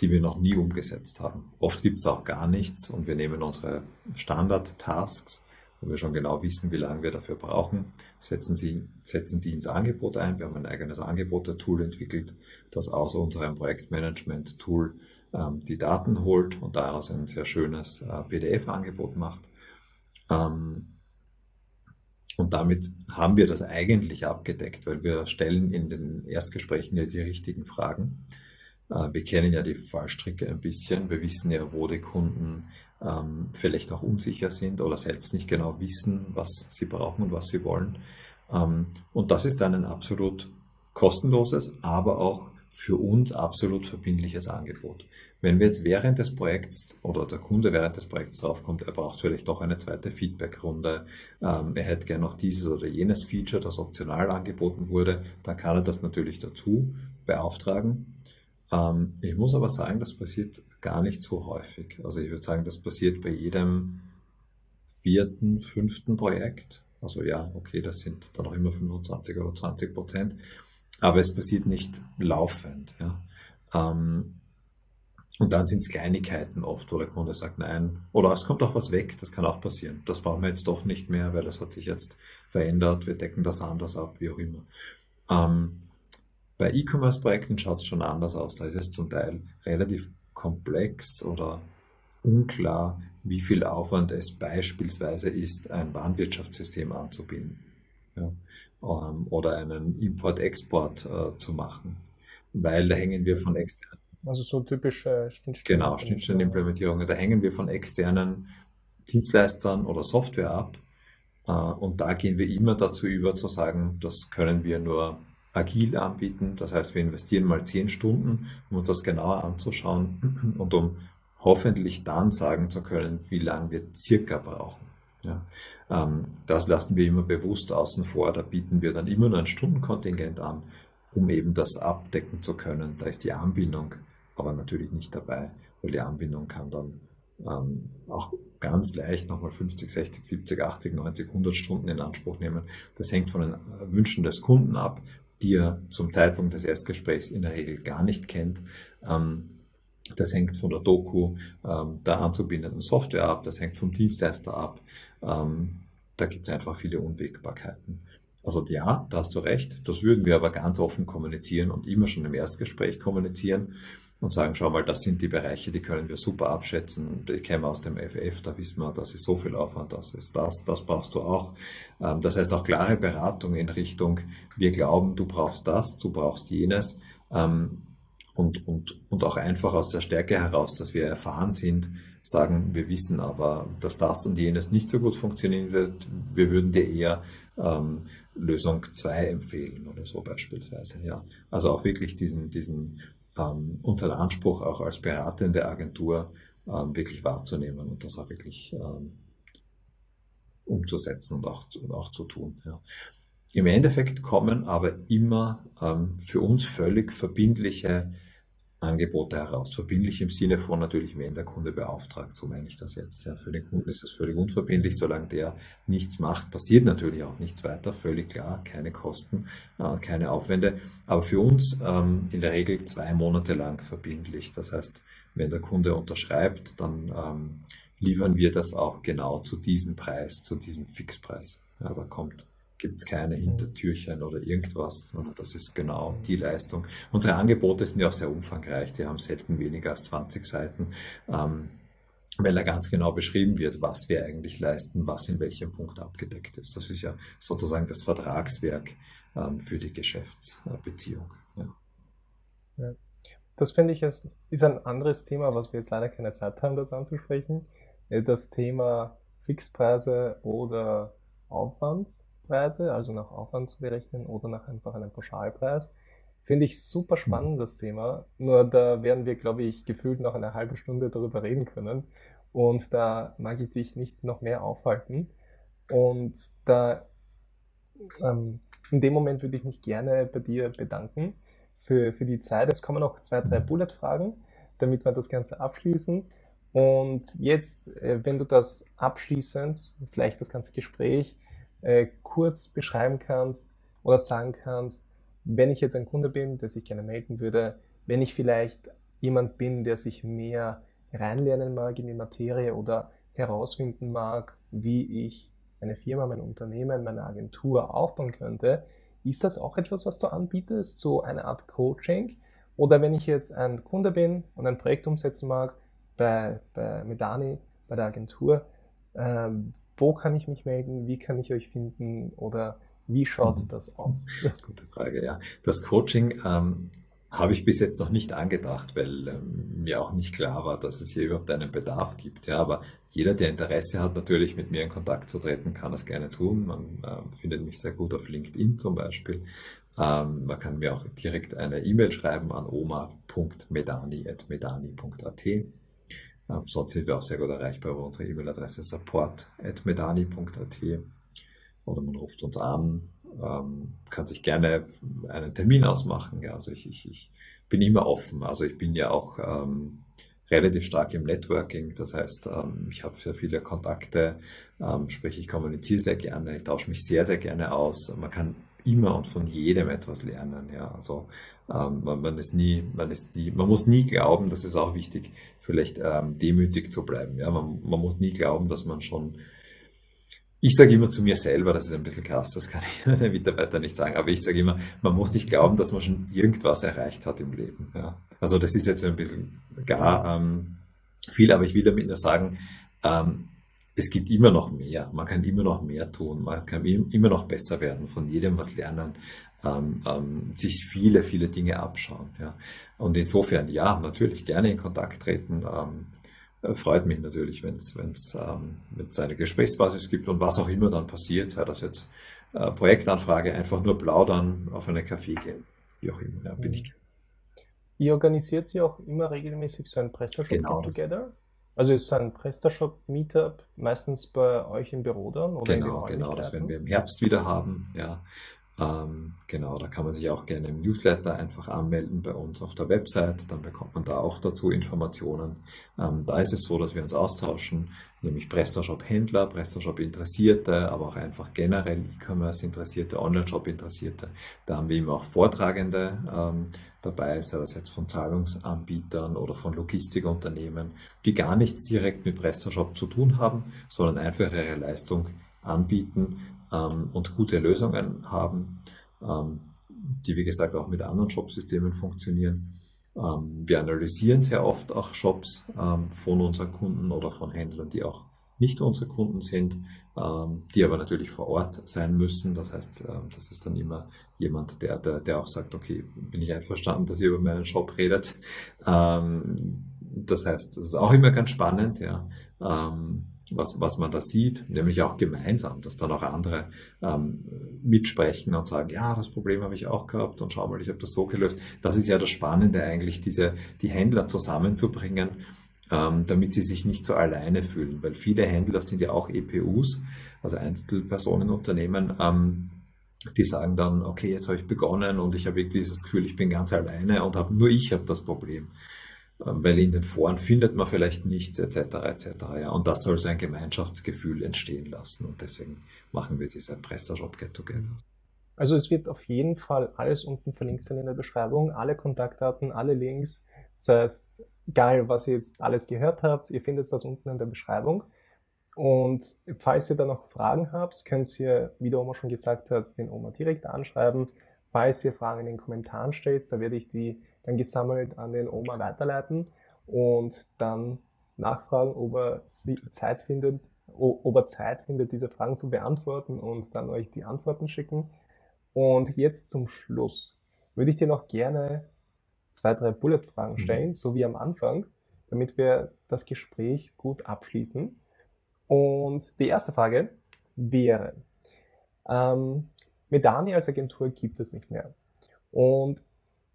die wir noch nie umgesetzt haben. Oft gibt es auch gar nichts und wir nehmen unsere Standard-Tasks, wo wir schon genau wissen, wie lange wir dafür brauchen, setzen, sie, setzen die ins Angebot ein. Wir haben ein eigenes Angebot-Tool entwickelt, das aus unserem Projektmanagement-Tool ähm, die Daten holt und daraus ein sehr schönes äh, PDF-Angebot macht. Ähm, und damit haben wir das eigentlich abgedeckt, weil wir stellen in den Erstgesprächen ja die richtigen Fragen. Äh, wir kennen ja die Fallstricke ein bisschen. Wir wissen ja, wo die Kunden ähm, vielleicht auch unsicher sind oder selbst nicht genau wissen, was sie brauchen und was sie wollen. Ähm, und das ist dann ein absolut kostenloses, aber auch für uns absolut verbindliches Angebot. Wenn wir jetzt während des Projekts oder der Kunde während des Projekts draufkommt, er braucht vielleicht doch eine zweite Feedbackrunde, ähm, er hätte gerne noch dieses oder jenes Feature, das optional angeboten wurde, dann kann er das natürlich dazu beauftragen. Ähm, ich muss aber sagen, das passiert gar nicht so häufig. Also ich würde sagen, das passiert bei jedem vierten, fünften Projekt. Also ja, okay, das sind dann auch immer 25 oder 20 Prozent, aber es passiert nicht laufend. Ja. Ähm, und dann sind es Kleinigkeiten oft, wo der Kunde sagt, nein, oder es kommt auch was weg, das kann auch passieren. Das brauchen wir jetzt doch nicht mehr, weil das hat sich jetzt verändert, wir decken das anders ab, wie auch immer. Ähm, bei E-Commerce-Projekten schaut es schon anders aus. Da ist es zum Teil relativ komplex oder unklar, wie viel Aufwand es beispielsweise ist, ein Warenwirtschaftssystem anzubinden ja, ähm, oder einen Import-Export äh, zu machen, weil da hängen wir von externen. Also so typische Schnittstellen. Genau, Schnittstellenimplementierungen. Da hängen wir von externen Dienstleistern oder Software ab. Äh, und da gehen wir immer dazu über zu sagen, das können wir nur agil anbieten. Das heißt, wir investieren mal zehn Stunden, um uns das genauer anzuschauen [clears throat] und um hoffentlich dann sagen zu können, wie lange wir circa brauchen. Ja, das lassen wir immer bewusst außen vor. Da bieten wir dann immer nur ein Stundenkontingent an, um eben das abdecken zu können. Da ist die Anbindung aber natürlich nicht dabei, weil die Anbindung kann dann ähm, auch ganz leicht nochmal 50, 60, 70, 80, 90, 100 Stunden in Anspruch nehmen. Das hängt von den Wünschen des Kunden ab die er zum Zeitpunkt des Erstgesprächs in der Regel gar nicht kennt. Ähm, das hängt von der Doku ähm, der anzubindenden Software ab, das hängt vom Dienstleister ab. Ähm, da gibt es einfach viele Unwägbarkeiten. Also ja, da hast du recht, das würden wir aber ganz offen kommunizieren und immer schon im Erstgespräch kommunizieren und sagen, schau mal, das sind die Bereiche, die können wir super abschätzen. Ich käme aus dem FF, da wissen wir, das ist so viel Aufwand, das ist das, das brauchst du auch. Ähm, das heißt auch klare Beratung in Richtung, wir glauben, du brauchst das, du brauchst jenes. Ähm, und, und, und auch einfach aus der Stärke heraus, dass wir erfahren sind, sagen, wir wissen aber, dass das und jenes nicht so gut funktionieren wird. Wir würden dir eher ähm, Lösung 2 empfehlen oder so beispielsweise. Ja. Also auch wirklich diesen, diesen ähm, unseren Anspruch auch als beratende Agentur ähm, wirklich wahrzunehmen und das auch wirklich ähm, umzusetzen und auch, und auch zu tun. Ja. Im Endeffekt kommen aber immer ähm, für uns völlig verbindliche Angebote heraus. Verbindlich im Sinne von natürlich, wenn der Kunde beauftragt, so meine ich das jetzt. Ja, für den Kunden ist das völlig unverbindlich, solange der nichts macht, passiert natürlich auch nichts weiter, völlig klar, keine Kosten, äh, keine Aufwände, aber für uns ähm, in der Regel zwei Monate lang verbindlich. Das heißt, wenn der Kunde unterschreibt, dann ähm, liefern wir das auch genau zu diesem Preis, zu diesem Fixpreis. Ja, da kommt gibt es keine Hintertürchen oder irgendwas, sondern das ist genau die Leistung. Unsere Angebote sind ja auch sehr umfangreich, die haben selten weniger als 20 Seiten, ähm, weil da ganz genau beschrieben wird, was wir eigentlich leisten, was in welchem Punkt abgedeckt ist. Das ist ja sozusagen das Vertragswerk ähm, für die Geschäftsbeziehung. Ja. Ja. Das finde ich ist, ist ein anderes Thema, was wir jetzt leider keine Zeit haben, das anzusprechen. Äh, das Thema Fixpreise oder Aufwandspreise, also nach Aufwand zu berechnen oder nach einfach einem Pauschalpreis. Finde ich super spannend, das Thema. Nur da werden wir, glaube ich, gefühlt noch eine halbe Stunde darüber reden können. Und da mag ich dich nicht noch mehr aufhalten. Und da, ähm, in dem Moment würde ich mich gerne bei dir bedanken für, für die Zeit. Es kommen noch zwei, drei Bullet-Fragen, damit wir das Ganze abschließen. Und jetzt, äh, wenn du das abschließend, vielleicht das ganze Gespräch, äh, kurz beschreiben kannst oder sagen kannst, wenn ich jetzt ein Kunde bin, der sich gerne melden würde, wenn ich vielleicht jemand bin, der sich mehr reinlernen mag in die Materie oder herausfinden mag, wie ich eine Firma, mein Unternehmen, meine Agentur aufbauen könnte, ist das auch etwas, was du anbietest, so eine Art Coaching? Oder wenn ich jetzt ein Kunde bin und ein Projekt umsetzen mag bei, bei Medani, bei der Agentur, ähm, wo kann ich mich melden? Wie kann ich euch finden? Oder wie schaut mhm. das aus? [laughs] Gute Frage, ja. Das Coaching ähm, habe ich bis jetzt noch nicht angedacht, weil ähm, mir auch nicht klar war, dass es hier überhaupt einen Bedarf gibt. Ja, aber jeder, der Interesse hat, natürlich mit mir in Kontakt zu treten, kann das gerne tun. Man äh, findet mich sehr gut auf LinkedIn zum Beispiel. Ähm, man kann mir auch direkt eine E-Mail schreiben an omar.medani.medani.at. Ähm, sonst sind wir auch sehr gut erreichbar über unsere E-Mail-Adresse support.medani.at oder man ruft uns an ähm, kann sich gerne einen Termin ausmachen. Ja, also ich, ich, ich bin immer offen. Also ich bin ja auch ähm, relativ stark im Networking. Das heißt, ähm, ich habe sehr viele Kontakte, ähm, sprich ich kommuniziere sehr gerne, ich tausche mich sehr, sehr gerne aus. Man kann immer und von jedem etwas lernen. Ja, also ähm, man, man, ist nie, man ist nie, man muss nie glauben, das ist auch wichtig, vielleicht ähm, demütig zu bleiben. Ja, man, man muss nie glauben, dass man schon ich sage immer zu mir selber, das ist ein bisschen krass, das kann ich [laughs] meinen Mitarbeitern nicht sagen, aber ich sage immer, man muss nicht glauben, dass man schon irgendwas erreicht hat im Leben. Ja. Also das ist jetzt ein bisschen gar ähm, viel, aber ich will damit nur sagen, ähm, es gibt immer noch mehr, man kann immer noch mehr tun, man kann immer noch besser werden, von jedem was lernen, ähm, ähm, sich viele, viele Dinge abschauen. Ja. Und insofern, ja, natürlich gerne in Kontakt treten. Ähm, äh, freut mich natürlich, wenn es ähm, eine Gesprächsbasis gibt und was auch immer dann passiert, sei das jetzt äh, Projektanfrage, einfach nur plaudern, auf einen Kaffee gehen, wie auch immer, ja, bin ich. Ihr organisiert sie auch immer regelmäßig so ein PrestaShop genau Together? Also ist ein PrestaShop Meetup meistens bei euch im Büro dann? Oder genau, genau, das werden wir im Herbst wieder haben, ja. Ähm, genau, da kann man sich auch gerne im Newsletter einfach anmelden bei uns auf der Website. Dann bekommt man da auch dazu Informationen. Ähm, da ist es so, dass wir uns austauschen, nämlich PrestaShop-Händler, PrestaShop-Interessierte, aber auch einfach generell E-Commerce-Interessierte, Online-Shop-Interessierte. Da haben wir eben auch Vortragende ähm, dabei, sei das jetzt von Zahlungsanbietern oder von Logistikunternehmen, die gar nichts direkt mit PrestaShop zu tun haben, sondern einfach ihre Leistung anbieten ähm, und gute Lösungen haben, ähm, die wie gesagt auch mit anderen Shopsystemen funktionieren. Ähm, wir analysieren sehr oft auch Shops ähm, von unseren Kunden oder von Händlern, die auch nicht unsere Kunden sind, ähm, die aber natürlich vor Ort sein müssen. Das heißt, ähm, das ist dann immer jemand, der, der, der auch sagt, okay, bin ich einverstanden, dass ihr über meinen Shop redet. das heißt, das ist auch immer ganz spannend, ja was, was man da sieht, nämlich auch gemeinsam, dass dann auch andere ähm, mitsprechen und sagen, ja, das Problem habe ich auch gehabt und schau mal, ich habe das so gelöst. Das ist ja das Spannende eigentlich, diese, die Händler zusammenzubringen, ähm, damit sie sich nicht so alleine fühlen, weil viele Händler sind ja auch EPUs, also Einzelpersonenunternehmen, ähm, die sagen dann, okay, jetzt habe ich begonnen und ich habe wirklich dieses Gefühl, ich bin ganz alleine und habe nur ich habe das Problem. Ähm, weil in den Foren findet man vielleicht nichts etc. etc. Ja, und das soll so ein Gemeinschaftsgefühl entstehen lassen und deswegen machen wir diese PrestaShop Get Together. Also es wird auf jeden Fall alles unten verlinkt sein in der Beschreibung, alle Kontaktdaten, alle Links. Das heißt, egal was ihr jetzt alles gehört habt, ihr findet das unten in der Beschreibung. Und falls ihr da noch Fragen habt, könnt ihr, wie der Oma schon gesagt hat, den Oma direkt anschreiben. Falls ihr Fragen in den Kommentaren stellt, da werde ich die dann gesammelt an den Oma weiterleiten und dann nachfragen, ob er Zeit findet, ob er Zeit findet, diese Fragen zu beantworten und dann euch die Antworten schicken. Und jetzt zum Schluss würde ich dir noch gerne zwei, drei Bullet-Fragen mhm. stellen, mhm. so wie am Anfang, damit wir das Gespräch gut abschließen. Und die erste Frage wäre, ähm, Medani als Agentur gibt es nicht mehr. Und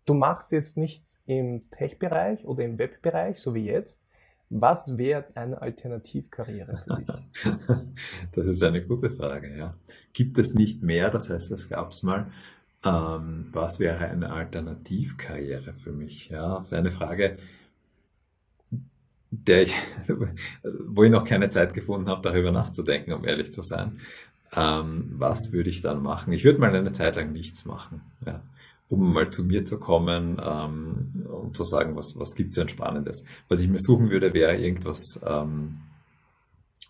du machst jetzt nichts im Tech-Bereich oder im Web-Bereich, so wie jetzt. Was wäre eine Alternativkarriere für dich? [laughs] das ist eine gute Frage, ja. Gibt es nicht mehr, das heißt, das gab es mal. Ähm, was wäre eine Alternativkarriere für mich? Ja, das ist eine Frage, der ich, [laughs] wo ich noch keine Zeit gefunden habe, darüber nachzudenken, um ehrlich zu sein. Ähm, was würde ich dann machen? Ich würde mal eine Zeit lang nichts machen, ja, um mal zu mir zu kommen ähm, und zu sagen, was, was gibt es denn Spannendes. Was ich mir suchen würde, wäre irgendwas, ähm,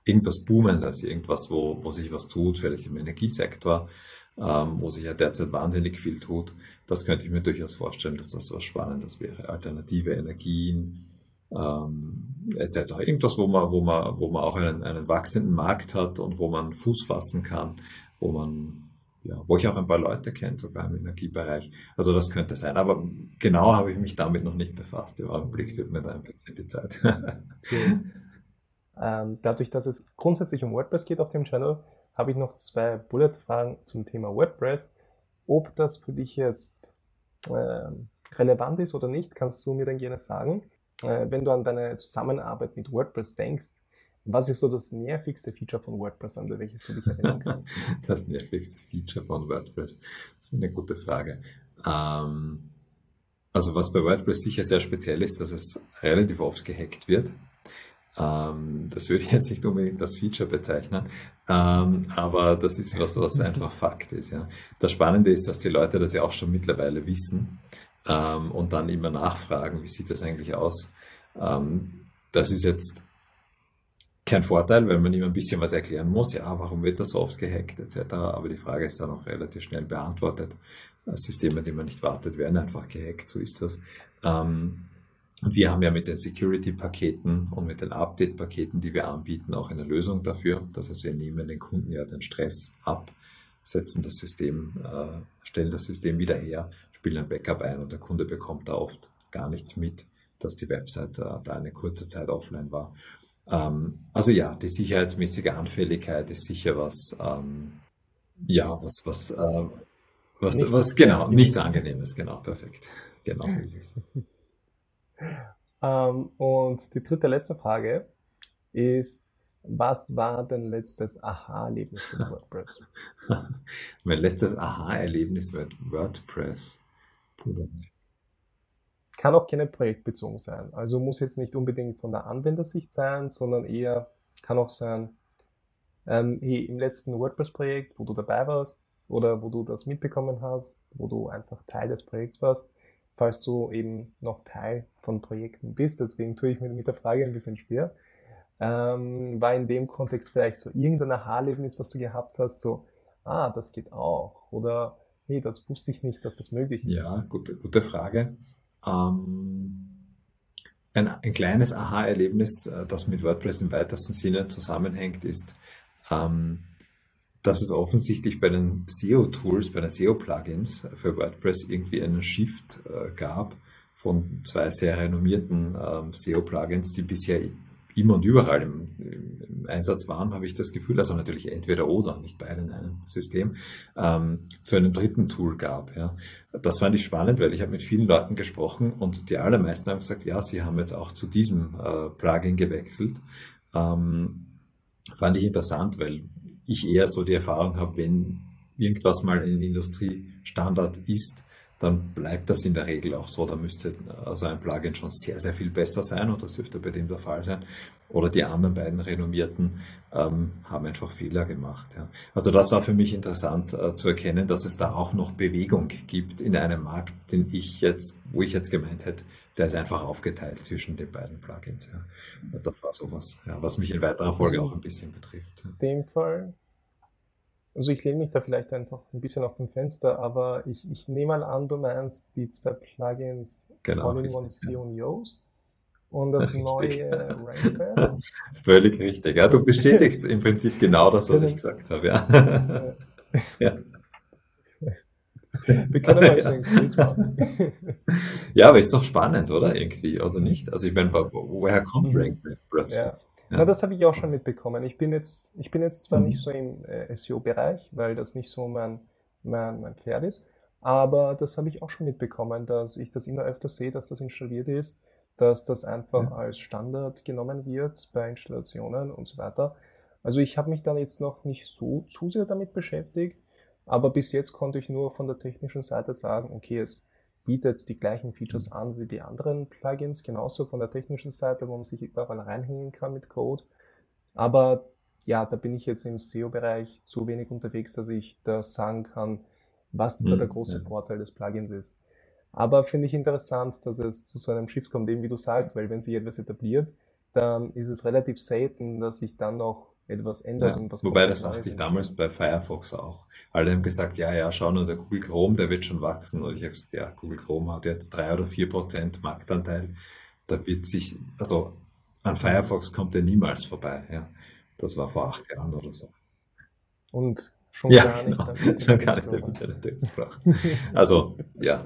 irgendwas Boomendes, irgendwas, wo, wo sich was tut, vielleicht im Energiesektor, ähm, wo sich ja derzeit wahnsinnig viel tut. Das könnte ich mir durchaus vorstellen, dass das was Spannendes wäre. Alternative Energien, ähm, etc. Irgendwas, wo man, wo man, wo man auch einen, einen wachsenden Markt hat und wo man Fuß fassen kann, wo man, ja, wo ich auch ein paar Leute kenne, sogar im Energiebereich. Also das könnte sein. Aber genau habe ich mich damit noch nicht befasst. Im Augenblick wird mir da ein bisschen die Zeit. ähm, dadurch, dass es grundsätzlich um WordPress geht auf dem Channel, habe ich noch zwei Bullet-Fragen zum Thema WordPress. Ob das für dich jetzt äh, relevant ist oder nicht, kannst du mir dann gerne sagen äh, wenn du an deine Zusammenarbeit mit WordPress denkst, was ist so das nervigste Feature von WordPress, an welches du dich erinnern kannst? [laughs] das nervigste Feature von WordPress, das ist eine gute Frage. Ähm, also was bei WordPress sicher sehr speziell ist, dass es relativ oft gehackt wird. Ähm, das würde ich jetzt nicht unbedingt als Feature bezeichnen, ähm, aber das ist was, was einfach Fakt ist. Ja. Das Spannende ist, dass die Leute das ja auch schon mittlerweile wissen ähm, und dann immer nachfragen, wie sieht das eigentlich aus. Ähm, das ist jetzt kein Vorteil, weil man immer ein bisschen was erklären muss. Ja, warum wird das so oft gehackt etc. Aber die Frage ist dann auch relativ schnell beantwortet. Systeme, die man nicht wartet, werden einfach gehackt. So ist das. Ähm, und wir haben ja mit den Security-Paketen und mit den Update-Paketen, die wir anbieten, auch eine Lösung dafür. Das heißt, wir nehmen den Kunden ja den Stress ab, setzen das System, äh, stellen das System wieder her spielen ein Backup ein und der Kunde bekommt da oft gar nichts mit, dass die Website äh, da eine kurze Zeit offline war. Ähm, also ja, die sicherheitsmäßige Anfälligkeit ist sicher was, ähm, ja, was, was, äh, was, nichts was, genau, angenehmes. nichts Angenehmes, genau, perfekt. [laughs] Genau so ist es. [laughs] ähm, und die dritte, letzte Frage ist, was war dein letztes Aha-Erlebnis mit [laughs] WordPress? mein letztes Aha-Erlebnis mit WordPress. Kann auch gerne projektbezogen sein. Also muss jetzt nicht unbedingt von der Anwendersicht sein, sondern eher kann auch sein, ähm, hey, im letzten WordPress-Projekt, wo du dabei warst oder wo du das mitbekommen hast, wo du einfach Teil des Projekts warst, falls du eben noch Teil von Projekten bist. Deswegen tue ich mir mit der Frage ein bisschen schwer. Ähm, war in dem Kontext vielleicht so irgendein Aha-Erlebnis, was du gehabt hast, so, ah, das geht auch. Oder hey, das wusste ich nicht, dass das möglich ist? Ja, gute, gute Frage. Ähm, ein, ein, kleines Aha-Erlebnis, äh, das mit WordPress im weitesten Sinne zusammenhängt, ist, ähm, dass es offensichtlich bei den SEO-Tools, bei den SEO-Plugins für WordPress irgendwie einen Shift äh, gab von zwei sehr renommierten ähm, SEO-Plugins, die bisher immer und überall im, im, Einsatz waren, habe ich das Gefühl, also natürlich entweder oder, nicht beide in einem System, ähm, zu einem dritten Tool gab. Ja. Das fand ich spannend, weil ich habe mit vielen Leuten gesprochen und die allermeisten haben gesagt, ja, sie haben jetzt auch zu diesem äh, Plugin gewechselt. Ähm, fand ich interessant, weil ich eher so die Erfahrung habe, wenn irgendwas mal ein Industriestandard ist, dann bleibt das in der Regel auch so. Da müsste also ein Plugin schon sehr, sehr viel besser sein und das dürfte bei dem der Fall sein. Oder die anderen beiden renommierten ähm, haben einfach Fehler gemacht. Ja. Also das war für mich interessant äh, zu erkennen, dass es da auch noch Bewegung gibt in einem Markt, den ich jetzt, wo ich jetzt gemeint hätte, der ist einfach aufgeteilt zwischen den beiden Plugins. Ja. Das war sowas, ja, was mich in weiterer Folge also auch ein bisschen betrifft. In dem Fall also ich lehne mich da vielleicht einfach ein bisschen aus dem Fenster, aber ich, ich nehme mal an, du meinst die zwei Plugins genau, All-in-One C und Yoast und das richtig. neue Rainpad. [laughs] Völlig richtig. Ja, du bestätigst im Prinzip genau das, was ich gesagt habe. Ja. [laughs] ja. Wir können mal [laughs] so ein machen. ja, aber ist doch spannend, oder? Irgendwie, oder nicht? Also ich meine, woher kommt mhm. Rankpad plötzlich? Ja. Ja. Na, das habe ich auch schon mitbekommen. Ich bin jetzt, ich bin jetzt zwar mhm. nicht so im äh, SEO-Bereich, weil das nicht so mein, mein, mein Pferd ist, aber das habe ich auch schon mitbekommen, dass ich das immer öfter sehe, dass das installiert ist, dass das einfach ja. als Standard genommen wird bei Installationen und so weiter. Also ich habe mich dann jetzt noch nicht so zu sehr damit beschäftigt, aber bis jetzt konnte ich nur von der technischen Seite sagen, okay, es bietet die gleichen Features mhm. an wie die anderen Plugins, genauso von der technischen Seite, wo man sich überall reinhängen kann mit Code. Aber ja, da bin ich jetzt im SEO-Bereich zu wenig unterwegs, dass ich da sagen kann, was mhm, da der große ja. Vorteil des Plugins ist. Aber finde ich interessant, dass es zu so einem Shift kommt, eben wie du sagst, weil wenn sich etwas etabliert, dann ist es relativ selten, dass sich dann noch etwas ändert. Ja, wobei, das sagte ich damals bei Firefox auch. Alle haben gesagt, ja, ja, schau nur, der Google Chrome, der wird schon wachsen. Und ich habe gesagt, ja, Google Chrome hat jetzt drei oder vier Prozent Marktanteil. Da wird sich, also an Firefox kommt er niemals vorbei. Ja. Das war vor acht Jahren oder so. Und schon ja, gar genau. nicht. Schon gar nicht der Internetexplorer. also, ja,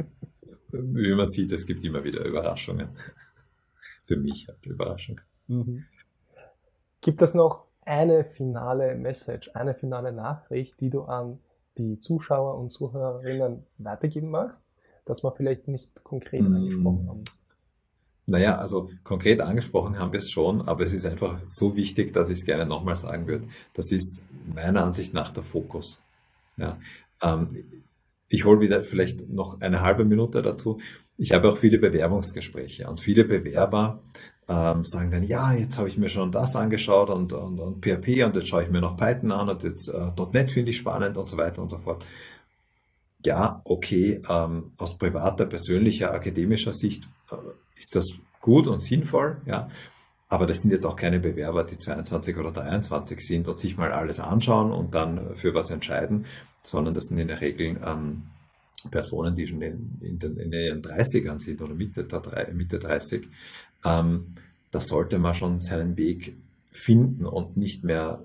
wie man sieht, es gibt immer wieder Überraschungen. Für mich halt Überraschungen. Mhm. Gibt es noch eine finale Message, eine finale Nachricht, die du an die Zuschauer und Zuhörerinnen weitergeben magst, dass wir vielleicht nicht konkret mm. angesprochen haben? Naja, also konkret angesprochen haben wir es schon, aber es ist einfach so wichtig, dass ich es gerne nochmal sagen würde. Das ist meiner Ansicht nach der Fokus. Ja, ähm, ich hole wieder vielleicht noch eine halbe Minute dazu. Ich habe auch viele Bewerbungsgespräche und viele Bewerber ähm, sagen dann, ja, jetzt habe ich mir schon das angeschaut und, und, und PHP und jetzt schaue ich mir noch Python an und jetzt äh, .NET finde ich spannend und so weiter und so fort. Ja, okay, ähm, aus privater, persönlicher, akademischer Sicht äh, ist das gut und sinnvoll, ja. Aber das sind jetzt auch keine Bewerber, die 22 oder 23 sind und sich mal alles anschauen und dann für was entscheiden, sondern das sind in der Regel ähm, Personen, die schon in, in, den, in ihren 30ern sind oder Mitte, der, Mitte 30, ähm, da sollte man schon seinen Weg finden und nicht mehr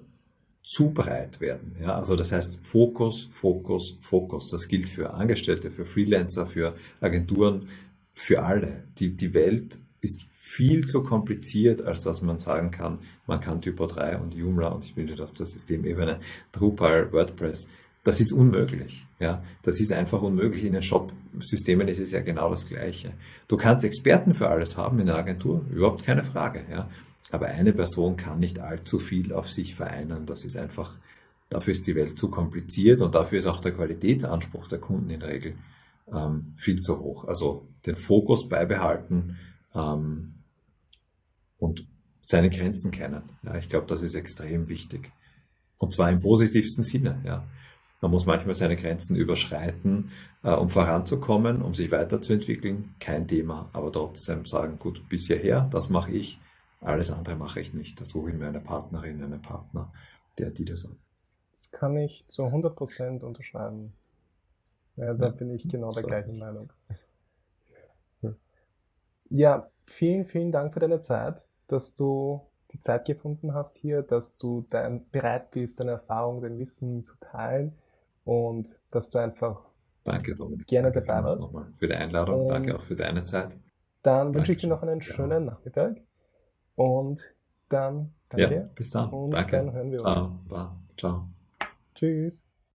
zu breit werden. Ja? Also das heißt Fokus, Fokus, Fokus. Das gilt für Angestellte, für Freelancer, für Agenturen, für alle. Die, die Welt ist viel zu kompliziert, als dass man sagen kann, man kann Typo 3 und Joomla und ich will nicht auf der Systemebene Drupal, WordPress das ist unmöglich. Ja, das ist einfach unmöglich. In den Shop-Systemen ist es ja genau das Gleiche. Du kannst Experten für alles haben in der Agentur, überhaupt keine Frage. Ja, aber eine Person kann nicht allzu viel auf sich vereinen. Das ist einfach, dafür ist die Welt zu kompliziert und dafür ist auch der Qualitätsanspruch der Kunden in der Regel ähm, viel zu hoch. Also den Fokus beibehalten ähm, und seine Grenzen kennen. Ja, ich glaube, das ist extrem wichtig. Und zwar im positivsten Sinne. Ja. Man muss manchmal seine Grenzen überschreiten, äh, um voranzukommen, um sich weiterzuentwickeln. Kein Thema, aber trotzdem sagen, gut, bis hierher, das mache ich, alles andere mache ich nicht. Da suche ich mir eine Partnerin, einen Partner, der die das hat. Das kann ich zu 100% unterschreiben. Ja, da ja, bin ich [laughs] genau der gleichen Meinung. Ja, vielen, vielen Dank für deine Zeit, dass du die Zeit gefunden hast hier, dass du dein, bereit bist, deine Erfahrung, dein Wissen zu teilen und dass du einfach Danke, Dominik. gerne dabei warst. Nochmal für die Einladung, und danke auch für deine Zeit. Dann wünsche ich dir noch einen schönen ja. Nachmittag und dann danke. Ja, bis dann. Und danke. dann hören wir uns. Ciao. Ciao. Tschüss.